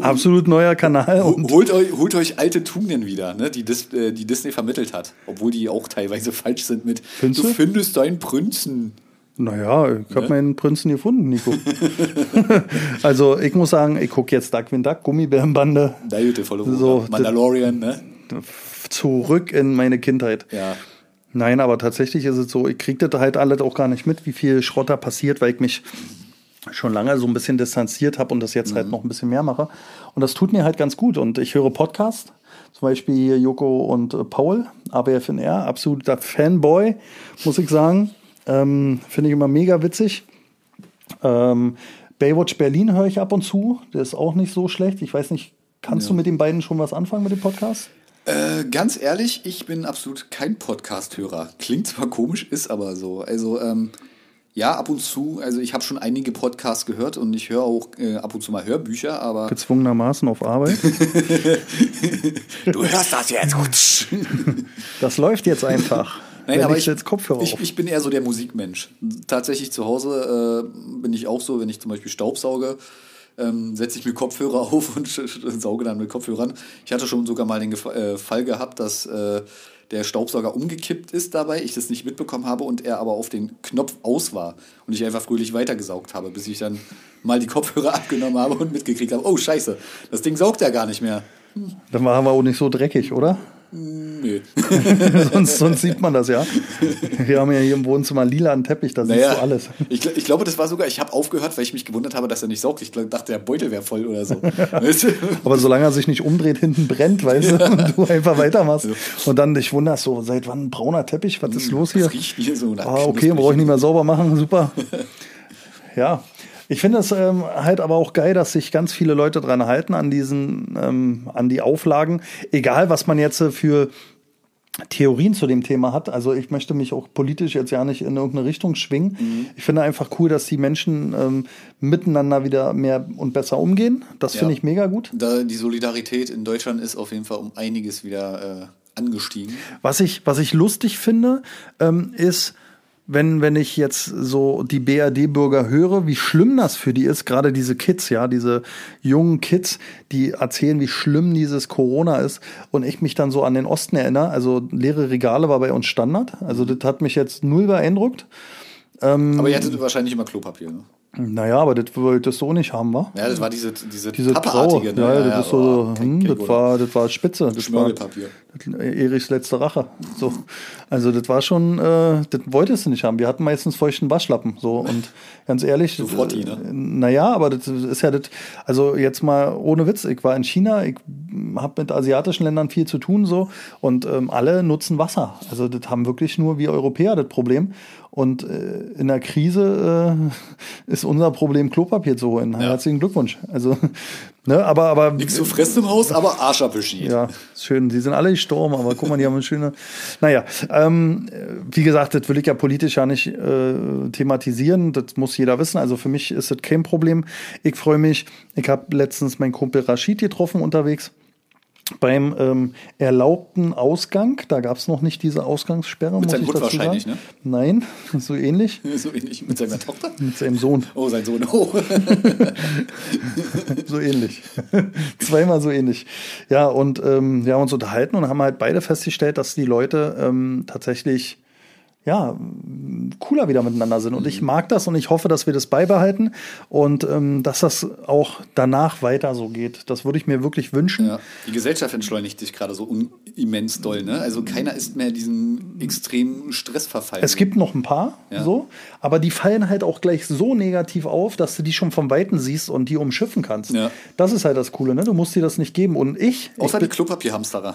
Absolut neuer Kanal.
Holt, euch, holt euch alte Tugenden wieder, ne, die, Dis, äh, die Disney vermittelt hat. Obwohl die auch teilweise falsch sind mit
Findest
Du findest deinen Prinzen.
Naja, ich habe ne? meinen Prinzen gefunden, Nico. also ich muss sagen, ich gucke jetzt Darkwing Duck, Gummibärenbande.
Da gute volle so, Mandalorian, ne?
Zurück in meine Kindheit.
Ja.
Nein, aber tatsächlich ist es so, ich kriege das halt alles auch gar nicht mit, wie viel Schrotter passiert, weil ich mich schon lange so ein bisschen distanziert habe und das jetzt halt mhm. halt noch ein bisschen mehr mache. Und das tut mir halt ganz gut. Und ich höre Podcasts, zum Beispiel hier Joko und äh, Paul, ABFNR, absoluter Fanboy, muss ich sagen. Ähm, Finde ich immer mega witzig. Ähm, Baywatch Berlin höre ich ab und zu. Der ist auch nicht so schlecht. Ich weiß nicht, kannst ja. du mit den beiden schon was anfangen mit dem Podcast?
Äh, ganz ehrlich, ich bin absolut kein Podcast-Hörer. Klingt zwar komisch, ist aber so. Also, ähm, ja, ab und zu. Also ich habe schon einige Podcasts gehört und ich höre auch äh, ab und zu mal Hörbücher, aber.
Gezwungenermaßen auf Arbeit.
du hörst das jetzt.
das läuft jetzt einfach.
Nein, aber ich, jetzt Kopfhörer ich, ich, bin eher so der Musikmensch. Tatsächlich zu Hause äh, bin ich auch so, wenn ich zum Beispiel Staubsauge, ähm, setze ich mir Kopfhörer auf und sauge dann mit Kopfhörern. Ich hatte schon sogar mal den Ge äh, Fall gehabt, dass äh, der Staubsauger umgekippt ist dabei, ich das nicht mitbekommen habe und er aber auf den Knopf aus war und ich einfach fröhlich weitergesaugt habe, bis ich dann mal die Kopfhörer abgenommen habe und mitgekriegt habe, oh scheiße, das Ding saugt ja gar nicht mehr.
Dann waren wir auch nicht so dreckig, oder?
Nö.
sonst, sonst sieht man das ja. Wir haben ja hier im Wohnzimmer lila einen Teppich, da siehst du alles.
Ich, ich glaube, das war sogar, ich habe aufgehört, weil ich mich gewundert habe, dass er nicht saugt. Ich dachte, der Beutel wäre voll oder so. Weißt du?
Aber solange er sich nicht umdreht, hinten brennt, weißt du, und du einfach weitermachst. Und dann dich wunderst so, seit wann ein brauner Teppich? Was ist los hier?
Das riecht wie so nach
Ah, okay, brauche ich nicht mehr sauber machen, super. Ja. Ich finde es ähm, halt aber auch geil, dass sich ganz viele Leute dran halten an diesen, ähm, an die Auflagen. Egal, was man jetzt äh, für Theorien zu dem Thema hat. Also ich möchte mich auch politisch jetzt ja nicht in irgendeine Richtung schwingen. Ich finde einfach cool, dass die Menschen ähm, miteinander wieder mehr und besser umgehen. Das
Ja.
finde ich mega gut.
Da, die Solidarität in Deutschland ist auf jeden Fall um einiges wieder äh, angestiegen.
Was ich, was ich lustig finde, ähm, ist, wenn, wenn ich jetzt so die BRD-Bürger höre, wie schlimm das für die ist, gerade diese Kids, ja, diese jungen Kids, die erzählen, wie schlimm dieses Corona ist und ich mich dann so an den Osten erinnere, also leere Regale war bei uns Standard, also das hat mich jetzt null beeindruckt.
Aber ihr hattet wahrscheinlich immer Klopapier, ne?
Naja, aber das wolltest du auch nicht haben, wa?
Ja, das war diese, diese,
Diese
Pappeartige, ne?
ja, das ist so,
oh, kein-
hm, das war, das war spitze. Das war. Das- Erichs letzte Rache. So. Also das war schon, äh, das wolltest du nicht haben. Wir hatten meistens feuchten Waschlappen. So und ganz ehrlich.
So Frotti, ne?
Naja, aber das ist ja das, also jetzt mal ohne Witz, ich war in China, ich habe mit asiatischen Ländern viel zu tun so und ähm, alle nutzen Wasser. Also das haben wirklich nur wir Europäer das Problem. Und äh, in der Krise äh, ist unser Problem, Klopapier zu holen. Herzlichen Glückwunsch. Also, ne, aber, aber
Nichts zu fressen im Haus, aber Arsch abwischen.
ja, ist schön. Die sind alle gestorben, aber guck mal, die haben eine schöne. Naja, ähm, wie gesagt, das will ich ja politisch ja nicht äh, thematisieren. Das muss jeder wissen. Also für mich ist das kein Problem. Ich freue mich. Ich habe letztens meinen Kumpel Rashid getroffen unterwegs. Beim ähm, erlaubten Ausgang, da gab es noch nicht diese Ausgangssperre. muss
seinem
ich
Hund
dazu
wahrscheinlich,
sagen. Nein, so ähnlich.
So ähnlich mit seiner Tochter.
Mit seinem Sohn.
Oh, sein Sohn. Oh.
so ähnlich. Zweimal so ähnlich. Ja, und ähm, wir haben uns unterhalten und haben halt beide festgestellt, dass die Leute ähm, tatsächlich ja, cooler wieder miteinander sind. Und ich
Mhm.
mag das und ich hoffe, dass wir das beibehalten und ähm, dass das auch danach weiter so geht. Das würde ich mir wirklich wünschen.
Ja. Die Gesellschaft entschleunigt sich gerade so immens doll. Ne? Also keiner ist mehr diesem extremen Stress verfallen.
Es gibt noch ein paar,
Ja.
so, aber die fallen halt auch gleich so negativ auf, dass du die schon vom Weiten siehst und die umschiffen kannst.
Ja.
Das ist halt das Coole, ne? Du musst dir das nicht geben. Und ich, ich
Außer die Klopapierhamsterer.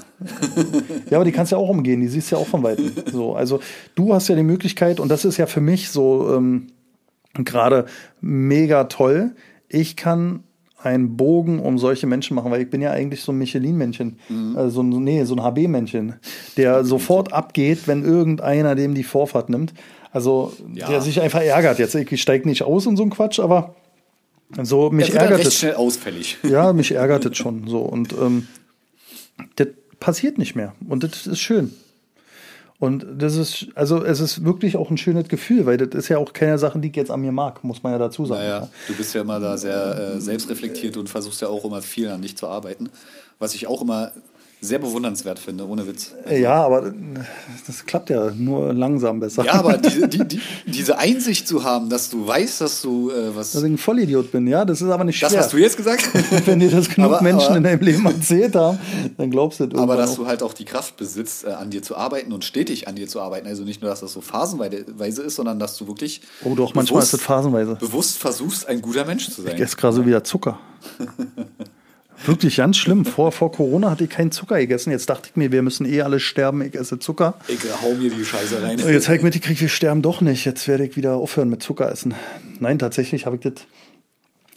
Ja, aber die kannst du ja auch umgehen, die siehst du ja auch von Weitem. So, also du hast ja die Möglichkeit, und das ist ja für mich so ähm, gerade mega toll. Ich kann einen Bogen um solche Menschen machen, weil ich bin ja eigentlich so ein Michelin-Männchen, äh, so ein, nee, so ein HB-Männchen, der sofort abgeht, wenn irgendeiner dem die Vorfahrt nimmt. Also
Ja.
der sich einfach ärgert. Jetzt, ich steige nicht aus in so einen Quatsch, aber so mich
dann
ärgert es.
schnell ausfällig.
Ja, mich ärgert es schon so. Und ähm, das passiert nicht mehr. Und das ist schön. Und das ist, also es ist wirklich auch ein schönes Gefühl, weil das ist ja auch keine Sache, die ich jetzt an mir mag, muss man ja dazu sagen.
Naja, du bist ja immer da sehr äh, selbstreflektiert und versuchst ja auch immer viel an dich zu arbeiten. Was ich auch immer sehr bewundernswert finde, ohne Witz.
Ja, aber das klappt ja nur langsam besser.
Ja, aber diese, die, die, diese Einsicht zu haben, dass du weißt, dass du äh, was.
Dass ich ein Vollidiot bin, ja, das ist aber nicht schwer.
Das hast du jetzt gesagt?
Wenn dir das genug
Aber-
Menschen
aber-
in deinem Leben erzählt haben, dann glaubst du das
Aber dass
auch.
du halt auch die Kraft besitzt, äh, an dir zu arbeiten und stetig an dir zu arbeiten. Also nicht nur, dass das so phasenweise ist, sondern dass du wirklich.
Oh doch, manchmal ist das phasenweise.
Bewusst versuchst, ein guter Mensch zu sein.
Ich esse gerade so wieder Zucker. Wirklich ganz schlimm. Vor, vor Corona hatte ich keinen Zucker gegessen. Jetzt dachte ich mir, wir müssen eh alle sterben. Ich esse Zucker.
Ich hau mir die Scheiße rein.
Und jetzt habe ich mitgekriegt, wir sterben doch nicht. Jetzt werde ich wieder aufhören mit Zucker essen. Nein, tatsächlich habe ich das.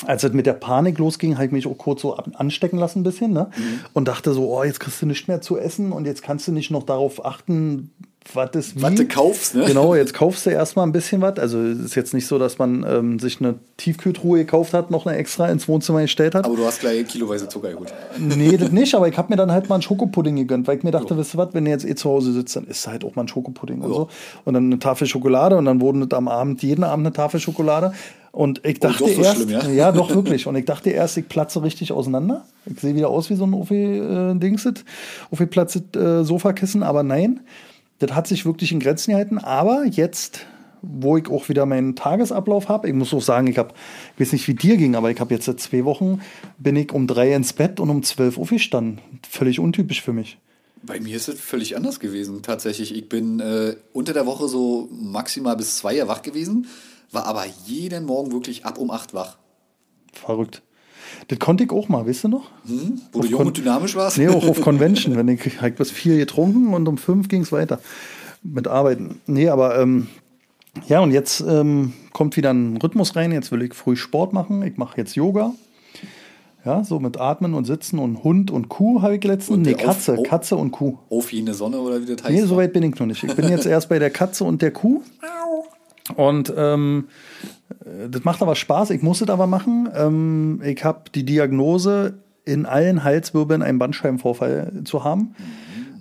Als es mit der Panik losging, habe ich mich auch kurz so anstecken lassen ein bisschen. Ne? Und dachte so, oh, jetzt kriegst du nichts mehr zu essen und jetzt kannst du nicht noch darauf achten, was ist wie.
Was du kaufst, ne?
Genau, jetzt kaufst du erstmal ein bisschen was. Also es ist jetzt nicht so, dass man ähm, sich eine Tiefkühltruhe gekauft hat, noch eine extra ins Wohnzimmer gestellt hat.
Aber du hast gleich kiloweise Zucker geholt.
Nee, das nicht, aber ich habe mir dann halt mal einen Schokopudding gegönnt, weil ich mir dachte, wisst ihr was, wenn ihr jetzt eh zu Hause sitzt, dann isst halt auch mal ein Schokopudding und
Ja.
so. Und dann eine Tafel Schokolade und dann wurden das am Abend, jeden Abend eine Tafel Schokolade. Und ich dachte
doch so
erst,
schlimm, ja?
doch wirklich. Und ich dachte erst, ich platze richtig auseinander. Ich sehe wieder aus wie so ein Uffi äh, platzet äh, aber nein, das hat sich wirklich in Grenzen gehalten. Aber jetzt wo ich auch wieder meinen Tagesablauf habe. Ich muss auch sagen, ich habe, ich weiß nicht, wie dir ging, aber ich habe jetzt seit zwei Wochen, bin ich um drei ins Bett und um zwölf aufgestanden. Völlig untypisch für mich.
Bei mir ist es völlig anders gewesen, tatsächlich. Ich bin äh, unter der Woche so maximal bis zwei Uhr wach gewesen, war aber jeden Morgen wirklich ab um acht wach.
Verrückt. Das konnte ich auch mal, weißt du noch?
Hm? Wo du
Auf
jung
Kon-
und dynamisch warst?
Nee, auch auf Convention. wenn ich halt bis vier getrunken und um fünf ging es weiter mit Arbeiten. Nee, aber ähm, ja, und jetzt ähm, kommt wieder ein Rhythmus rein. Jetzt will ich früh Sport machen. Ich mache jetzt Yoga. Ja, so mit Atmen und Sitzen und Hund und Kuh habe ich letztens.
Und
Nee,
der auf-
Katze. Katze und Kuh.
Auf jene Sonne oder wie das heißt?
Nee, so weit bin ich noch nicht. Ich bin jetzt erst bei der Katze und der Kuh. Und ähm, äh, das macht aber Spaß. Ich muss es aber machen. Ähm, ich habe die Diagnose, in allen Halswirbeln einen Bandscheibenvorfall zu haben.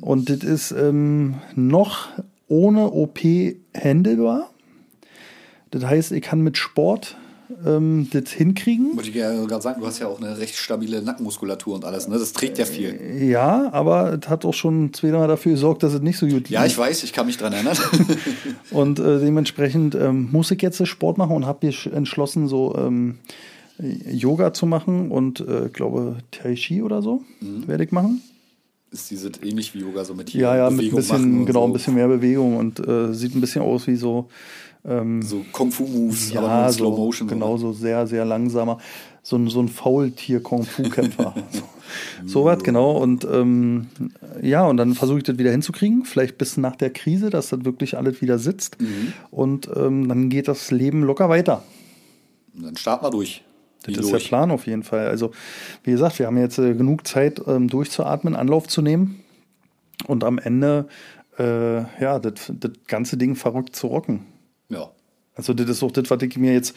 Und das ist ähm, noch ohne OP händelbar. Das heißt, ich kann mit Sport ähm, das hinkriegen.
Wollte ich ja gerade sagen, du hast ja auch eine recht stabile Nackenmuskulatur und alles, ne? Das trägt ja viel.
Ja, aber es hat auch schon zweimal dafür gesorgt, dass es nicht so gut
Ja, ich weiß, ich kann mich dran erinnern.
Und äh, dementsprechend ähm, muss ich jetzt Sport machen und habe mich entschlossen, so ähm, Yoga zu machen und äh, glaube Tai Chi oder so werde ich machen.
ist dieses ähnlich wie Yoga, so mit hier
Ja, ja, mit ein
Bewegung machen
bisschen, genau,
so.
ein bisschen mehr Bewegung und äh, sieht ein bisschen aus wie so, ähm,
So Kung-Fu-Moves, aber
ja,
in
so,
Slow Motion.
genau, so sehr, sehr langsamer, so ein, so ein Faultier-Kung-Fu-Kämpfer. so so was, genau. Und ähm, ja, und dann versuche ich das wieder hinzukriegen, vielleicht bis nach der Krise, dass das wirklich alles wieder sitzt.
Mhm.
Und ähm, dann geht das Leben locker weiter.
Dann starten wir durch.
Das
Wie
ist der
durch.
Plan auf jeden Fall. Also, wie gesagt, wir haben jetzt äh, genug Zeit, ähm, durchzuatmen, Anlauf zu nehmen und am Ende äh, ja, das das ganze Ding verrückt zu rocken. Also, das ist auch das, was ich mir jetzt,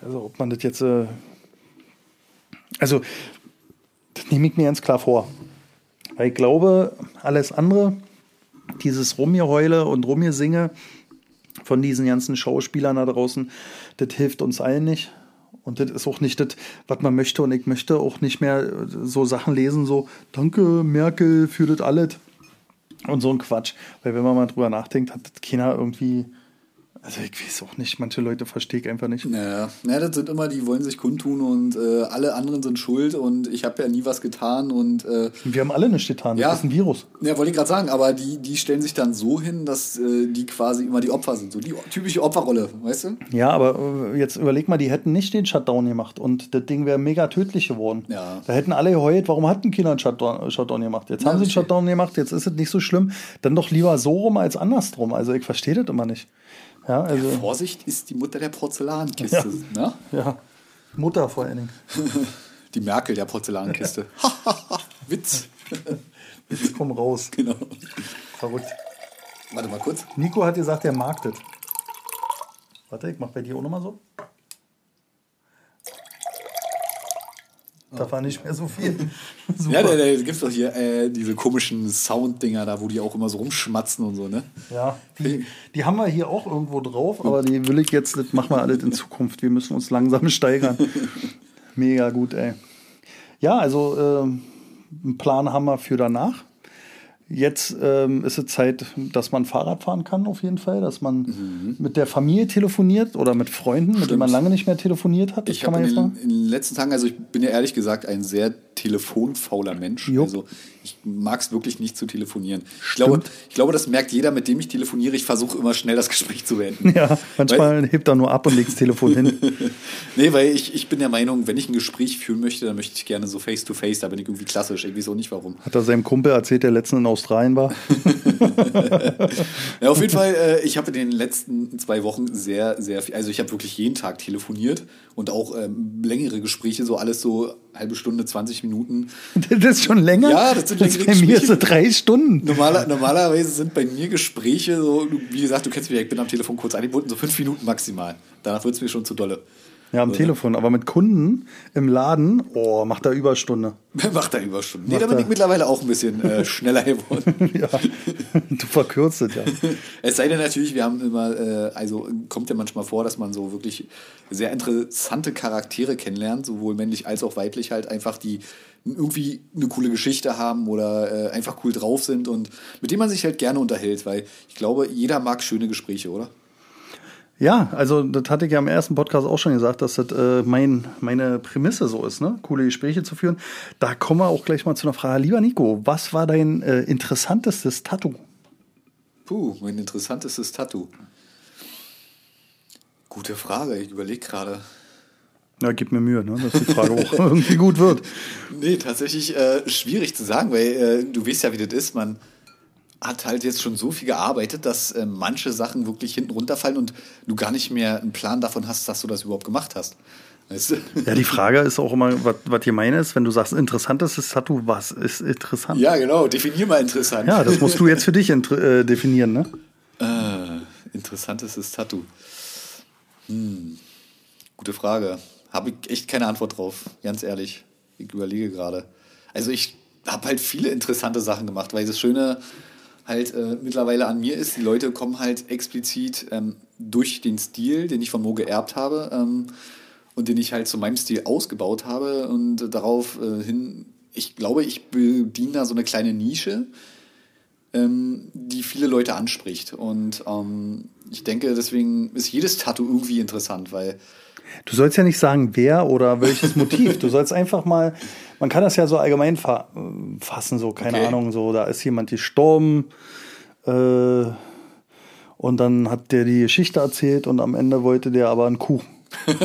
also, ob man das jetzt, äh, also, das nehme ich mir ganz klar vor. Weil ich glaube, alles andere, dieses Rumgeheule und Rumgesinge von diesen ganzen Schauspielern da draußen, das hilft uns allen nicht. Und das ist auch nicht das, was man möchte. Und ich möchte auch nicht mehr äh, so Sachen lesen, so, danke Merkel für das alles. Und so ein Quatsch. Weil wenn man mal drüber nachdenkt, hat das keiner irgendwie, also ich weiß auch nicht, manche Leute verstehe ich einfach nicht.
Ja, ja, das sind immer, die wollen sich kundtun und äh, alle anderen sind schuld und ich habe ja nie was getan und äh,
Wir haben alle nichts getan, das
Ja.
ist ein Virus.
ja, wollte ich gerade sagen, aber die, die stellen sich dann so hin, dass äh, die quasi immer die Opfer sind. So die typische Opferrolle, weißt du?
Ja, aber äh, jetzt überleg mal, die hätten nicht den Shutdown gemacht und das Ding wäre mega tödlich geworden.
Ja.
Da hätten alle geheult, warum hatten Kinder einen Shutdown, Shutdown gemacht? Jetzt
Ja,
haben sie einen. Shutdown gemacht, jetzt ist es nicht so schlimm. Dann doch lieber so rum als andersrum. Also ich verstehe das immer nicht. Ja, also,
Vorsicht ist die Mutter der Porzellankiste. Ne?
ja. Mutter vor allen Dingen.
Die Merkel der Porzellankiste. Witz.
Jetzt komm raus.
Genau.
Verrückt.
Warte mal kurz.
Nico hat gesagt, er mag das. Warte, ich mach bei dir auch nochmal so. Da war nicht mehr so viel.
Ja, da, da gibt's doch hier äh, diese komischen Sounddinger da, wo die auch immer so rumschmatzen und so, ne?
Ja, die, die haben wir hier auch irgendwo drauf, aber die will ich jetzt, das machen wir alles in Zukunft. Wir müssen uns langsam steigern. Mega gut, ey. Ja, also ähm, einen Plan haben wir für danach. Jetzt ähm, ist es Zeit, dass man Fahrrad fahren kann, auf jeden Fall, dass man mit der Familie telefoniert oder mit Freunden, mit denen man lange nicht mehr telefoniert hat. Das
Ich
kann man
in,
jetzt
den- in den letzten Tagen, also ich bin ja ehrlich gesagt ein sehr telefonfauler Mensch.
Jo.
Also ich mag es wirklich nicht zu telefonieren. Ich glaube, ich glaube, das merkt jeder, mit dem ich telefoniere. Ich versuche immer schnell das Gespräch zu beenden.
Ja, manchmal hebt er nur ab und legt das Telefon hin.
Nee, weil ich, ich bin der Meinung, wenn ich ein Gespräch führen möchte, dann möchte ich gerne so face to face. Da bin ich irgendwie klassisch. Ich weiß auch nicht warum.
Hat er seinem Kumpel erzählt, der letztens in Australien war.
Ja, auf jeden Fall, äh, ich habe in den letzten zwei Wochen sehr, sehr viel, also ich habe wirklich jeden Tag telefoniert und auch ähm, längere Gespräche, so alles so halbe Stunde, 20 Minuten.
Das ist schon länger?
Ja, das sind
das Bei mir
Gespräche.
so drei Stunden.
Normaler, normalerweise sind bei mir Gespräche so, wie gesagt, du kennst mich, ja, ich bin am Telefon kurz eingebunden, so fünf Minuten maximal. Danach wird es mir schon zu dolle.
Ja, am
So,
Telefon, aber mit Kunden im Laden, oh, macht er Überstunde.
Macht er Überstunden. Nee, da bin ich mittlerweile auch ein bisschen äh, schneller geworden.
ja, du verkürzt es ja.
Es sei denn natürlich, wir haben immer, äh, also kommt ja manchmal vor, dass man so wirklich sehr interessante Charaktere kennenlernt, sowohl männlich als auch weiblich halt einfach, die irgendwie eine coole Geschichte haben oder äh, einfach cool drauf sind und mit denen man sich halt gerne unterhält, weil ich glaube, jeder mag schöne Gespräche, oder?
Ja, also das hatte ich ja im ersten Podcast auch schon gesagt, dass das äh, mein, meine Prämisse so ist, ne? coole Gespräche zu führen. Da kommen wir auch gleich mal zu einer Frage. Lieber Nico, was war dein äh, interessantestes Tattoo?
Puh, mein interessantestes Tattoo. Gute Frage, ich überlege gerade.
Ja, gib mir Mühe, ne? dass die Frage auch irgendwie gut wird.
Nee, tatsächlich äh, schwierig zu sagen, weil äh, du weißt ja, wie das ist. Man hat halt jetzt schon so viel gearbeitet, dass äh, manche Sachen wirklich hinten runterfallen und du gar nicht mehr einen Plan davon hast, dass du das überhaupt gemacht hast. Weißt du?
Ja, die Frage ist auch immer, was, ihr meine ist, wenn du sagst, interessantestes Tattoo, was ist interessant?
Ja, genau, definier mal interessant.
Ja, das musst du jetzt für dich äh, definieren, ne?
Äh, interessantestes Tattoo. Hm, gute Frage. Habe ich echt keine Antwort drauf, ganz ehrlich. Ich überlege gerade. Also ich habe halt viele interessante Sachen gemacht, weil das Schöne halt äh, mittlerweile an mir ist, die Leute kommen halt explizit ähm, durch den Stil, den ich von Mo geerbt habe ähm, und den ich halt zu meinem Stil ausgebaut habe und darauf äh, hin, ich glaube, ich bediene da so eine kleine Nische, ähm, die viele Leute anspricht und ähm, ich denke, deswegen ist jedes Tattoo irgendwie interessant, weil
Du sollst ja nicht sagen, wer oder welches Motiv. Du sollst einfach mal, man kann das ja so allgemein fa fassen, so, keine okay. Ahnung, so, da ist jemand gestorben äh, und dann hat der die Geschichte erzählt und am Ende wollte der aber einen Kuchen.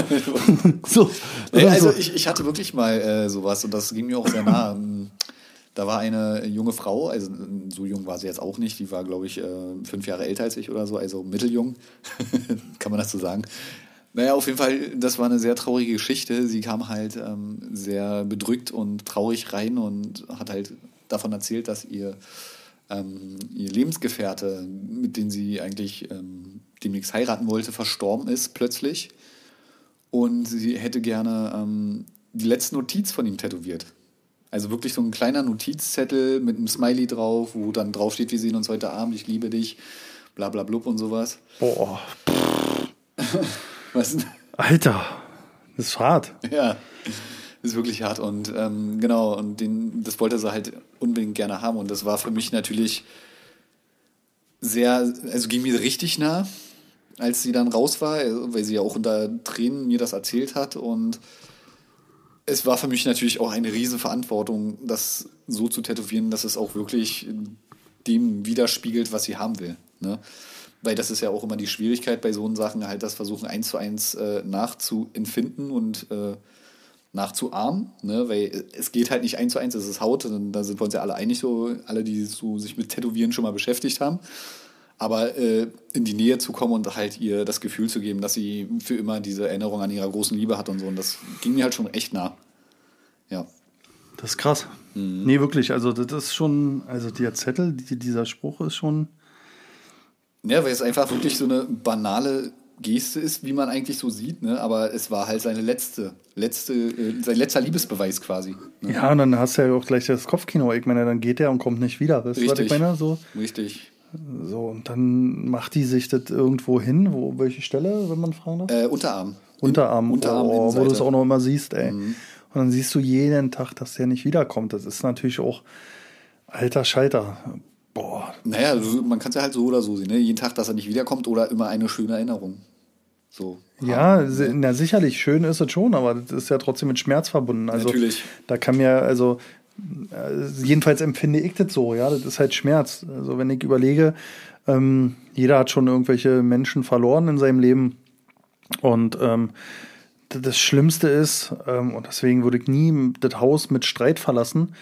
so, nee, also so. ich, ich hatte wirklich mal äh, sowas und das ging mir auch sehr nah. Ähm, da war eine junge Frau, also so jung war sie jetzt auch nicht, die war, glaube ich, äh, fünf Jahre älter als ich oder so, also mitteljung, kann man das so sagen. Naja, auf jeden Fall, das war eine sehr traurige Geschichte. Sie kam halt ähm, sehr bedrückt und traurig rein und hat halt davon erzählt, dass ihr, ähm, ihr Lebensgefährte, mit dem sie eigentlich ähm, demnächst heiraten wollte, verstorben ist plötzlich. Und sie hätte gerne ähm, die letzte Notiz von ihm tätowiert. Also wirklich so ein kleiner Notizzettel mit einem Smiley drauf, wo dann drauf steht, wir sehen uns heute Abend, ich liebe dich, bla bla blub und sowas. Boah.
Was? Alter, das ist hart.
Ja, das ist wirklich hart. Und ähm, genau, und den, das wollte sie halt unbedingt gerne haben. Und das war für mich natürlich sehr, also ging mir richtig nah, als sie dann raus war, weil sie ja auch unter Tränen mir das erzählt hat. Und es war für mich natürlich auch eine Riesenverantwortung, das so zu tätowieren, dass es auch wirklich dem widerspiegelt, was sie haben will. Ne? Weil das ist ja auch immer die Schwierigkeit bei so Sachen, halt das versuchen eins zu eins äh, nachzuempfinden und äh, nachzuahmen, ne? weil es geht halt nicht eins zu eins, es ist Haut, da sind wir uns ja alle einig, so alle, die so sich mit Tätowieren schon mal beschäftigt haben. Aber äh, in die Nähe zu kommen und halt ihr das Gefühl zu geben, dass sie für immer diese Erinnerung an ihrer großen Liebe hat und so, und das ging mir halt schon echt nah. Ja.
Das ist krass. Mhm. Nee, wirklich, also das ist schon, also der Zettel, die, dieser Spruch ist schon
ja, weil es einfach wirklich so eine banale Geste ist, wie man eigentlich so sieht, ne? aber es war halt seine letzte, letzte, äh, sein letzter Liebesbeweis quasi.
Ne? Ja, und dann hast du ja auch gleich das Kopfkino. Ich meine, dann geht er und kommt nicht wieder. Weißt Richtig. Was ich meine? So.
Richtig.
So, und dann macht die sich das irgendwo hin, wo, welche Stelle, wenn man fragen darf?
Äh, Unterarm.
Unterarm, In, Unterarm oh, wo du es auch noch immer siehst, ey. Mhm. Und dann siehst du jeden Tag, dass der nicht wiederkommt. Das ist natürlich auch alter Schalter. Boah.
Naja, man kann es ja halt so oder so sehen. Ne? Jeden Tag, dass er nicht wiederkommt oder immer eine schöne Erinnerung. So.
Ja, ne? na, sicherlich, schön ist es schon, aber das ist ja trotzdem mit Schmerz verbunden. Also, Natürlich. Da kann mir, also, äh, jedenfalls empfinde ich das so, ja, das ist halt Schmerz. Also, wenn ich überlege, ähm, jeder hat schon irgendwelche Menschen verloren in seinem Leben und ähm, das Schlimmste ist, ähm, und deswegen würde ich nie das Haus mit Streit verlassen,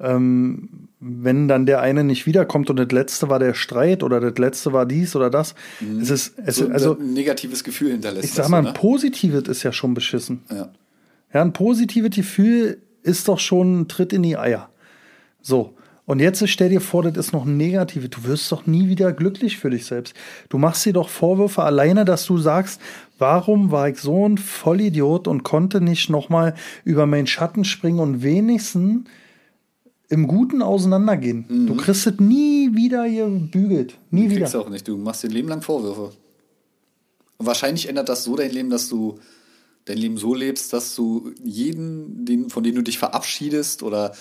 ähm, wenn dann der eine nicht wiederkommt und das letzte war der Streit oder das letzte war dies oder das, mhm. es ist es
so also ein negatives Gefühl hinterlässt.
Ich sag mal, ein positives ist ja schon beschissen. Ja. Ja, ein positives Gefühl ist doch schon ein Tritt in die Eier. So. Und jetzt stell dir vor, das ist noch ein negatives. Du wirst doch nie wieder glücklich für dich selbst. Du machst dir doch Vorwürfe alleine, dass du sagst, warum war ich so ein Vollidiot und konnte nicht nochmal über meinen Schatten springen und wenigstens im Guten auseinandergehen. Mhm. Du kriegst es nie wieder gebügelt. Nie
du
wieder.
auch nicht. Du machst dir Leben lang Vorwürfe. Und wahrscheinlich ändert das so dein Leben, dass du dein Leben so lebst, dass du jeden, den, von dem du dich verabschiedest oder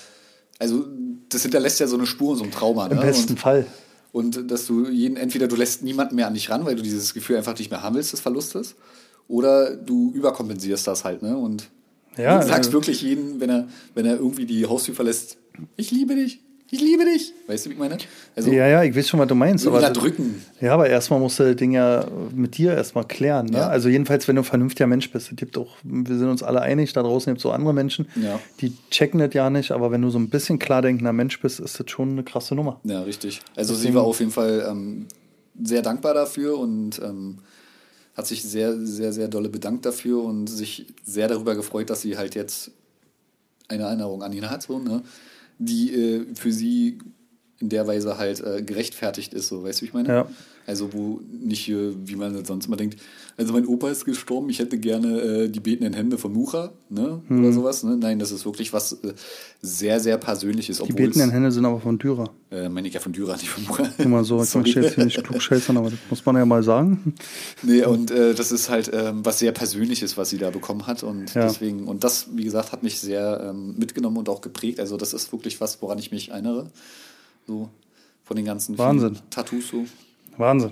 also das hinterlässt ja so eine Spur, so ein Trauma.
Im
ne?
besten
und,
Fall.
Und dass du jeden, entweder du lässt niemanden mehr an dich ran, weil du dieses Gefühl einfach nicht mehr haben willst des Verlustes, oder du überkompensierst das halt, ne? Und
Ja,
du sagst
äh,
wirklich jeden, wenn er, wenn er irgendwie die Haustür verlässt, ich liebe dich, ich liebe dich. Weißt du, wie ich meine? Also
Ja, ja, ich weiß schon, was du meinst. Aber,
drücken.
ja, aber erstmal musst du das Ding ja mit dir erstmal klären. Ne?
Ja.
Also jedenfalls, wenn du ein vernünftiger Mensch bist. Es gibt auch, wir sind uns alle einig, da draußen gibt es so andere Menschen,
Ja.
die checken das ja nicht, aber wenn du so ein bisschen klar denkender Mensch bist, ist das schon eine krasse Nummer.
Ja, richtig. Also sie war auf jeden Fall ähm, sehr dankbar dafür und ähm, hat sich sehr, sehr, sehr dolle bedankt dafür und sich sehr darüber gefreut, dass sie halt jetzt eine Erinnerung an ihn hat, so, ne? Die äh, für sie in der Weise halt äh, gerechtfertigt ist, so, weißt du, wie ich meine?
Ja.
Also wo nicht, äh, wie man sonst immer denkt, also mein Opa ist gestorben, ich hätte gerne äh, die betenden Hände von Mucha, ne?
Mhm.
Oder sowas, ne? Nein, das ist wirklich was äh, sehr, sehr Persönliches.
Die betenden Hände sind aber von Dürer.
äh, meine ich ja von Dürer, nicht von Mucha.
Immer so, ich möchte jetzt hier nicht klug scheißern, aber das muss man ja mal sagen.
Nee, und äh, das ist halt ähm, was sehr Persönliches, was sie da bekommen hat. Und
Ja.
deswegen, und das, wie gesagt, hat mich sehr ähm, mitgenommen und auch geprägt. Also, das ist wirklich was, woran ich mich erinnere. So von den ganzen
Wahnsinn.
Tattoos so.
Wahnsinn.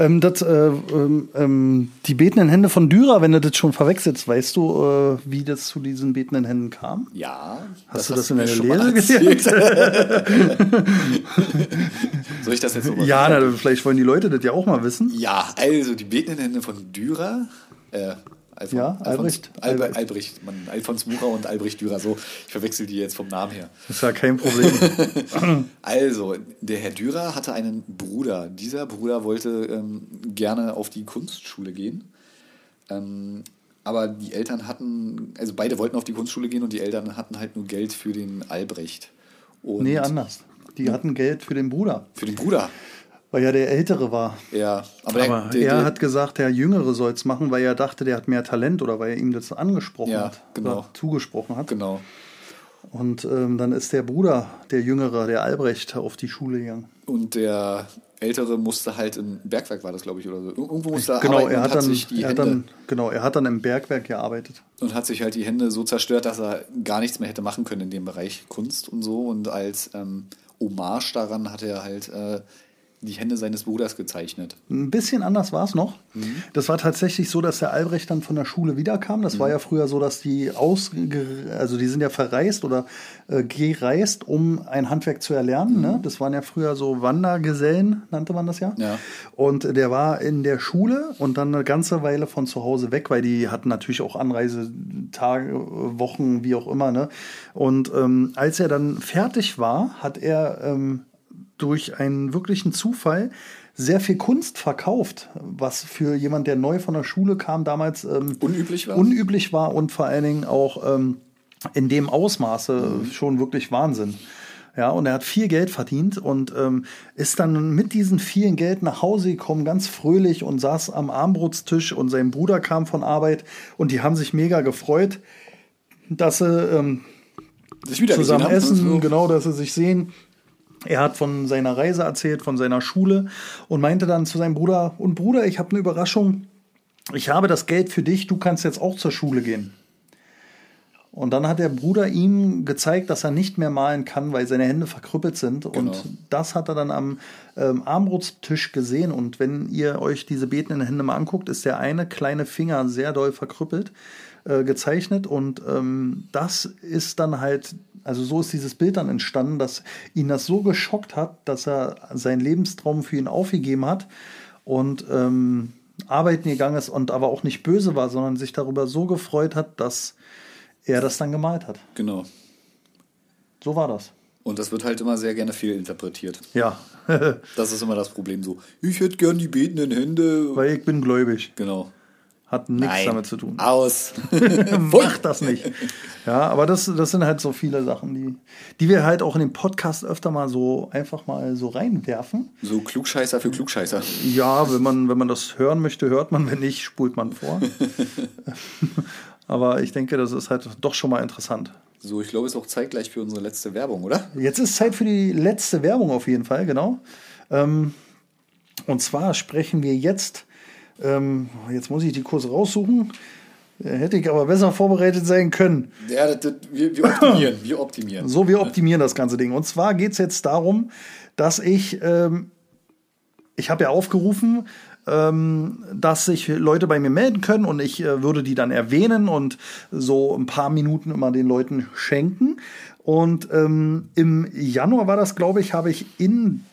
Ähm, das, äh, ähm, ähm, die betenden Hände von Dürer, wenn du das schon verwechselst, weißt du, äh, wie das zu diesen betenden Händen kam?
Ja.
Hast du das
du
in der
schon mal
Lehre
erzählt. Soll ich das jetzt so
Ja, na, vielleicht wollen die Leute das ja auch mal wissen.
Ja, also die betenden Hände von Dürer. Äh, Alfon,
Ja, Albrecht.
Alfons, Albe,
Albrecht.
Man, Alfons Mucha und Albrecht Dürer. So, ich verwechsel die jetzt vom Namen her.
Das ist ja kein Problem.
Also, der Herr Dürer hatte einen Bruder. Dieser Bruder wollte ähm, gerne auf die Kunstschule gehen. Ähm, aber die Eltern hatten, also beide wollten auf die Kunstschule gehen und die Eltern hatten halt nur Geld für den Albrecht. Und
nee, anders. Die hatten Geld für den Bruder,
Für den Bruder.
Weil ja der Ältere war.
Ja, aber,
Aber
der,
er
der,
hat gesagt, der Jüngere soll es machen, weil er dachte, der hat mehr Talent oder weil er ihm das angesprochen
Ja,
hat.
genau.
Oder zugesprochen hat.
Genau.
Und ähm, dann ist der Bruder, der Jüngere, der Albrecht, auf die Schule gegangen.
Und der Ältere musste halt im Bergwerk, war das, glaube ich, oder so. Ir- Irgendwo musste er
Genau,
arbeiten
er
und
hat,
hat
dann,
sich die
er
Hände
dann, genau, er hat dann im Bergwerk gearbeitet.
und hat sich halt die Hände so zerstört, dass er gar nichts mehr hätte machen können in dem Bereich Kunst und so. Und als ähm, Hommage daran hat er halt äh, die Hände seines Bruders gezeichnet.
Ein bisschen anders war es noch.
Mhm.
Das war tatsächlich so, dass der Albrecht dann von der Schule wiederkam. Das
Mhm.
war ja früher so, dass die ausge also die sind ja verreist oder äh, gereist, um ein Handwerk zu erlernen. Ne? Das waren ja früher so Wandergesellen, nannte man das ja.
Mhm. Ja.
Und der war in der Schule und dann eine ganze Weile von zu Hause weg, weil die hatten natürlich auch Anreisetage, Wochen, wie auch immer. Ne? Und ähm, als er dann fertig war, hat er ähm, durch einen wirklichen Zufall sehr viel Kunst verkauft, was für jemand, der neu von der Schule kam, damals ähm,
Unüblich war?
unüblich war und vor allen Dingen auch ähm, in dem Ausmaße schon wirklich Wahnsinn. Ja, und er hat viel Geld verdient und ähm, ist dann mit diesem vielen Geld nach Hause gekommen, ganz fröhlich und saß am Armbrutstisch und sein Bruder kam von Arbeit und die haben sich mega gefreut, dass sie ähm,
Sich wieder
zusammen essen,
so.
genau, dass sie sich sehen. Er hat von seiner Reise erzählt, von seiner Schule und meinte dann zu seinem Bruder, und Bruder, ich habe eine Überraschung, ich habe das Geld für dich, du kannst jetzt auch zur Schule gehen. Und dann hat der Bruder ihm gezeigt, dass er nicht mehr malen kann, weil seine Hände verkrüppelt sind.
Genau.
Und das hat er dann am ähm, Armbrutstisch gesehen. Und wenn ihr euch diese betenden Hände mal anguckt, ist der eine kleine Finger sehr doll verkrüppelt äh, gezeichnet. Und ähm, das ist dann halt, also so ist dieses Bild dann entstanden, dass ihn das so geschockt hat, dass er seinen Lebenstraum für ihn aufgegeben hat und ähm, arbeiten gegangen ist und aber auch nicht böse war, sondern sich darüber so gefreut hat, dass er das dann gemalt hat.
Genau.
So war das.
Und das wird halt immer sehr gerne fehlinterpretiert.
Ja,
Das ist immer das Problem so. Ich hätte gern die betenden Hände.
weil ich bin gläubig.
Genau.
Hat nichts damit zu tun.
Aus.
Mach das nicht. Ja, aber das, das sind halt so viele Sachen, die, die wir halt auch in den Podcast öfter mal so einfach mal so reinwerfen.
So Klugscheißer für Klugscheißer.
Ja, wenn man, wenn man das hören möchte, hört man, wenn nicht, spult man vor. aber ich denke, das ist halt doch schon mal interessant.
So, ich glaube, es ist auch zeitgleich für unsere letzte Werbung, oder?
Jetzt ist Zeit für die letzte Werbung auf jeden Fall, genau. Ähm, und zwar sprechen wir jetzt, ähm, jetzt muss ich die kurz raussuchen, hätte ich aber besser vorbereitet sein können.
Ja, das, das, wir, wir optimieren. Wir optimieren.
So, wir optimieren das ganze Ding. Und zwar geht es jetzt darum, dass ich ähm, ich habe ja aufgerufen, ähm, dass sich Leute bei mir melden können und ich äh, würde die dann erwähnen und so ein paar Minuten immer den Leuten schenken. Und ähm, im Januar war das, glaube ich, habe ich in,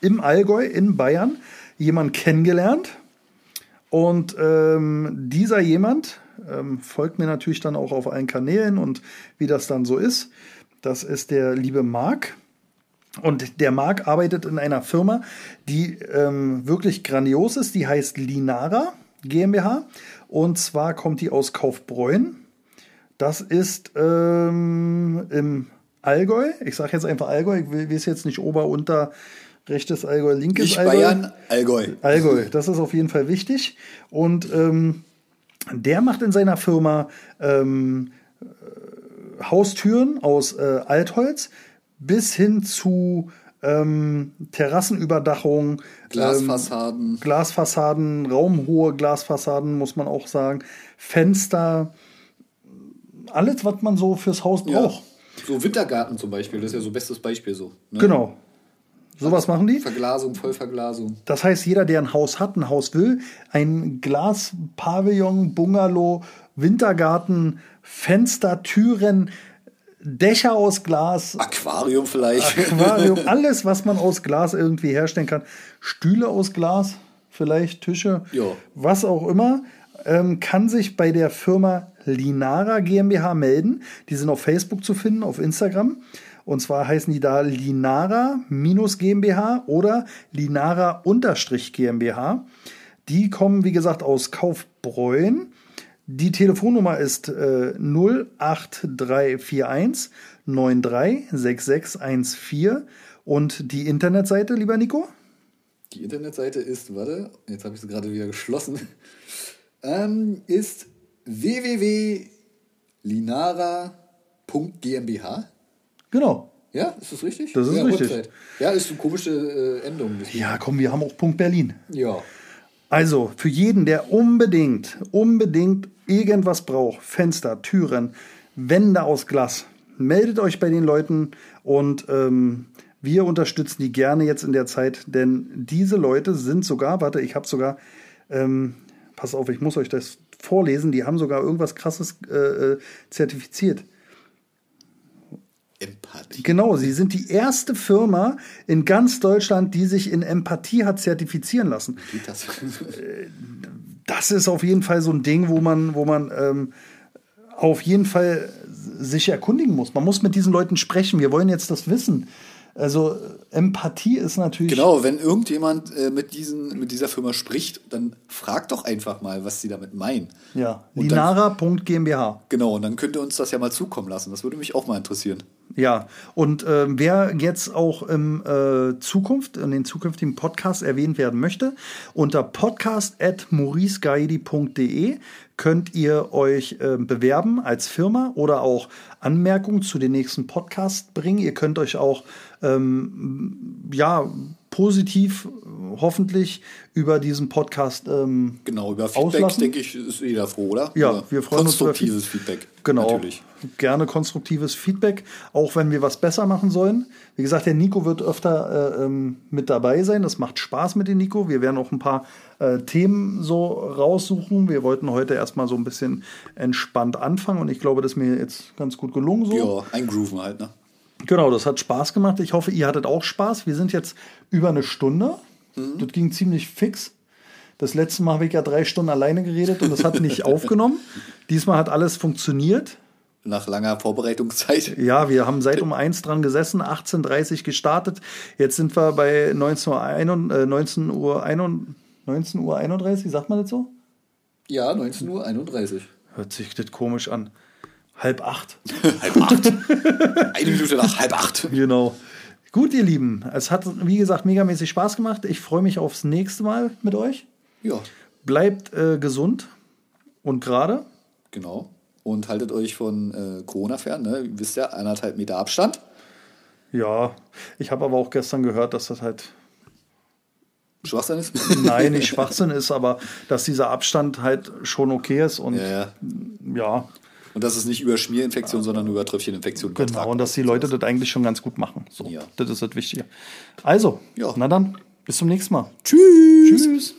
im Allgäu in Bayern jemanden kennengelernt. Und ähm, dieser jemand ähm, folgt mir natürlich dann auch auf allen Kanälen und wie das dann so ist. Das ist der liebe Marc. Und der Marc arbeitet in einer Firma, die ähm, wirklich grandios ist. Die heißt Linara GmbH. Und zwar kommt die aus Kaufbräun. Das ist ähm, im Allgäu. Ich sage jetzt einfach Allgäu. Ich will, weiß jetzt nicht Ober, Unter, rechtes Allgäu, linkes
Nicht
Allgäu.
Bayern, Allgäu.
Allgäu, das ist auf jeden Fall wichtig. Und ähm, der macht in seiner Firma ähm, äh, Haustüren aus äh, Altholz bis hin zu ähm, Terrassenüberdachung,
Glasfassaden.
ähm, Glasfassaden, raumhohe Glasfassaden, muss man auch sagen, Fenster, alles, was man so fürs Haus
Ja.
braucht.
So Wintergarten zum Beispiel, das ist ja so bestes Beispiel so. Ne?
Genau. Sowas machen die.
Verglasung, Vollverglasung.
Das heißt, jeder, der ein Haus hat, ein Haus will, ein Glaspavillon, Bungalow, Wintergarten, Fenster, Türen, Dächer aus Glas,
Aquarium vielleicht.
Aquarium, alles, was man aus Glas irgendwie herstellen kann. Stühle aus Glas, vielleicht Tische,
Ja.
was auch immer, ähm, kann sich bei der Firma Linara GmbH melden. Die sind auf Facebook zu finden, auf Instagram. Und zwar heißen die da Linara-GmbH oder Linara-GmbH. Die kommen, wie gesagt, aus Kaufbräun. Die Telefonnummer ist äh, 08341 936614 und die Internetseite, lieber Nico?
Die Internetseite ist, warte, jetzt habe ich sie gerade wieder geschlossen, ähm, ist www.linara.gmbh.
Genau.
Ja, ist das richtig?
Das ist
ja,
richtig.
Ja, ist eine komische äh, Endung.
Ja, komm, wir haben auch Punkt Berlin.
Ja.
Also für jeden, der unbedingt, unbedingt irgendwas braucht, Fenster, Türen, Wände aus Glas, meldet euch bei den Leuten und ähm, wir unterstützen die gerne jetzt in der Zeit, denn diese Leute sind sogar, warte, ich habe sogar, ähm, pass auf, ich muss euch das vorlesen, die haben sogar irgendwas Krasses äh, äh, zertifiziert.
Empathie.
Genau, sie sind die erste Firma in ganz Deutschland, die sich in Empathie hat zertifizieren lassen.
Das?
das ist auf jeden Fall so ein Ding, wo man, wo man ähm, auf jeden Fall sich erkundigen muss. Man muss mit diesen Leuten sprechen. Wir wollen jetzt das wissen. Also Empathie ist natürlich.
genau, wenn irgendjemand äh, mit, diesen, mit dieser Firma spricht, dann fragt doch einfach mal, was sie damit meinen.
Ja. Linara.gmbH.
Genau, und dann könnt ihr uns das ja mal zukommen lassen. Das würde mich auch mal interessieren.
Ja, und ähm, wer jetzt auch in äh, Zukunft, in den zukünftigen Podcasts erwähnt werden möchte, unter podcast.mauricegaidi.de könnt ihr euch äh, bewerben als Firma oder auch Anmerkungen zu den nächsten Podcasts bringen. Ihr könnt euch auch ähm, ja positiv äh, hoffentlich über diesen Podcast ähm,
Genau, über Feedback,
Auslassen?
denke ich, ist jeder froh, oder?
Ja,
Über
wir freuen uns über
Konstruktives Feedback.
Genau.
Natürlich.
Gerne konstruktives Feedback, auch wenn wir was besser machen sollen. Wie gesagt, der Nico wird öfter äh, ähm, mit dabei sein. Das macht Spaß mit dem Nico. Wir werden auch ein paar äh, Themen so raussuchen. Wir wollten heute erstmal so ein bisschen entspannt anfangen und ich glaube, das ist mir jetzt ganz gut gelungen so.
Ja, eingrooven halt, ne?
Genau, das hat Spaß gemacht. Ich hoffe, ihr hattet auch Spaß. Wir sind jetzt über eine Stunde. Das ging ziemlich fix. Das letzte Mal habe ich ja drei Stunden alleine geredet und das hat nicht aufgenommen. Diesmal hat alles funktioniert.
Nach langer Vorbereitungszeit.
Ja, wir haben seit um eins dran gesessen, 18.30 Uhr gestartet. Jetzt sind wir bei 19 Uhr, ein- äh, 19 Uhr, ein- 19 Uhr 31, sagt man das so?
Ja, 19.31 Uhr.
Hört sich das komisch an. Halb acht.
halb acht. Eine Minute nach halb acht.
Genau. Gut, ihr Lieben, es hat, wie gesagt, megamäßig Spaß gemacht. Ich freue mich aufs nächste Mal mit euch.
Ja,
Bleibt äh, gesund und gerade.
genau. Und haltet euch von äh, Corona fern, ne? Ihr wisst ja, eineinhalb Meter Abstand.
Ja, ich habe aber auch gestern gehört, dass das halt,
Schwachsinn ist.
nein, nicht Schwachsinn ist, aber dass dieser Abstand halt schon okay ist und
ja, ja.
ja,
Und das ist nicht über Schmierinfektion, sondern über Tröpfcheninfektion.
genau. Und dass die Leute das eigentlich schon ganz gut machen. So,
Ja.
das ist das Wichtige. Also,
Ja.
na dann, Bis zum nächsten Mal.
Tschüss.
Tschüss.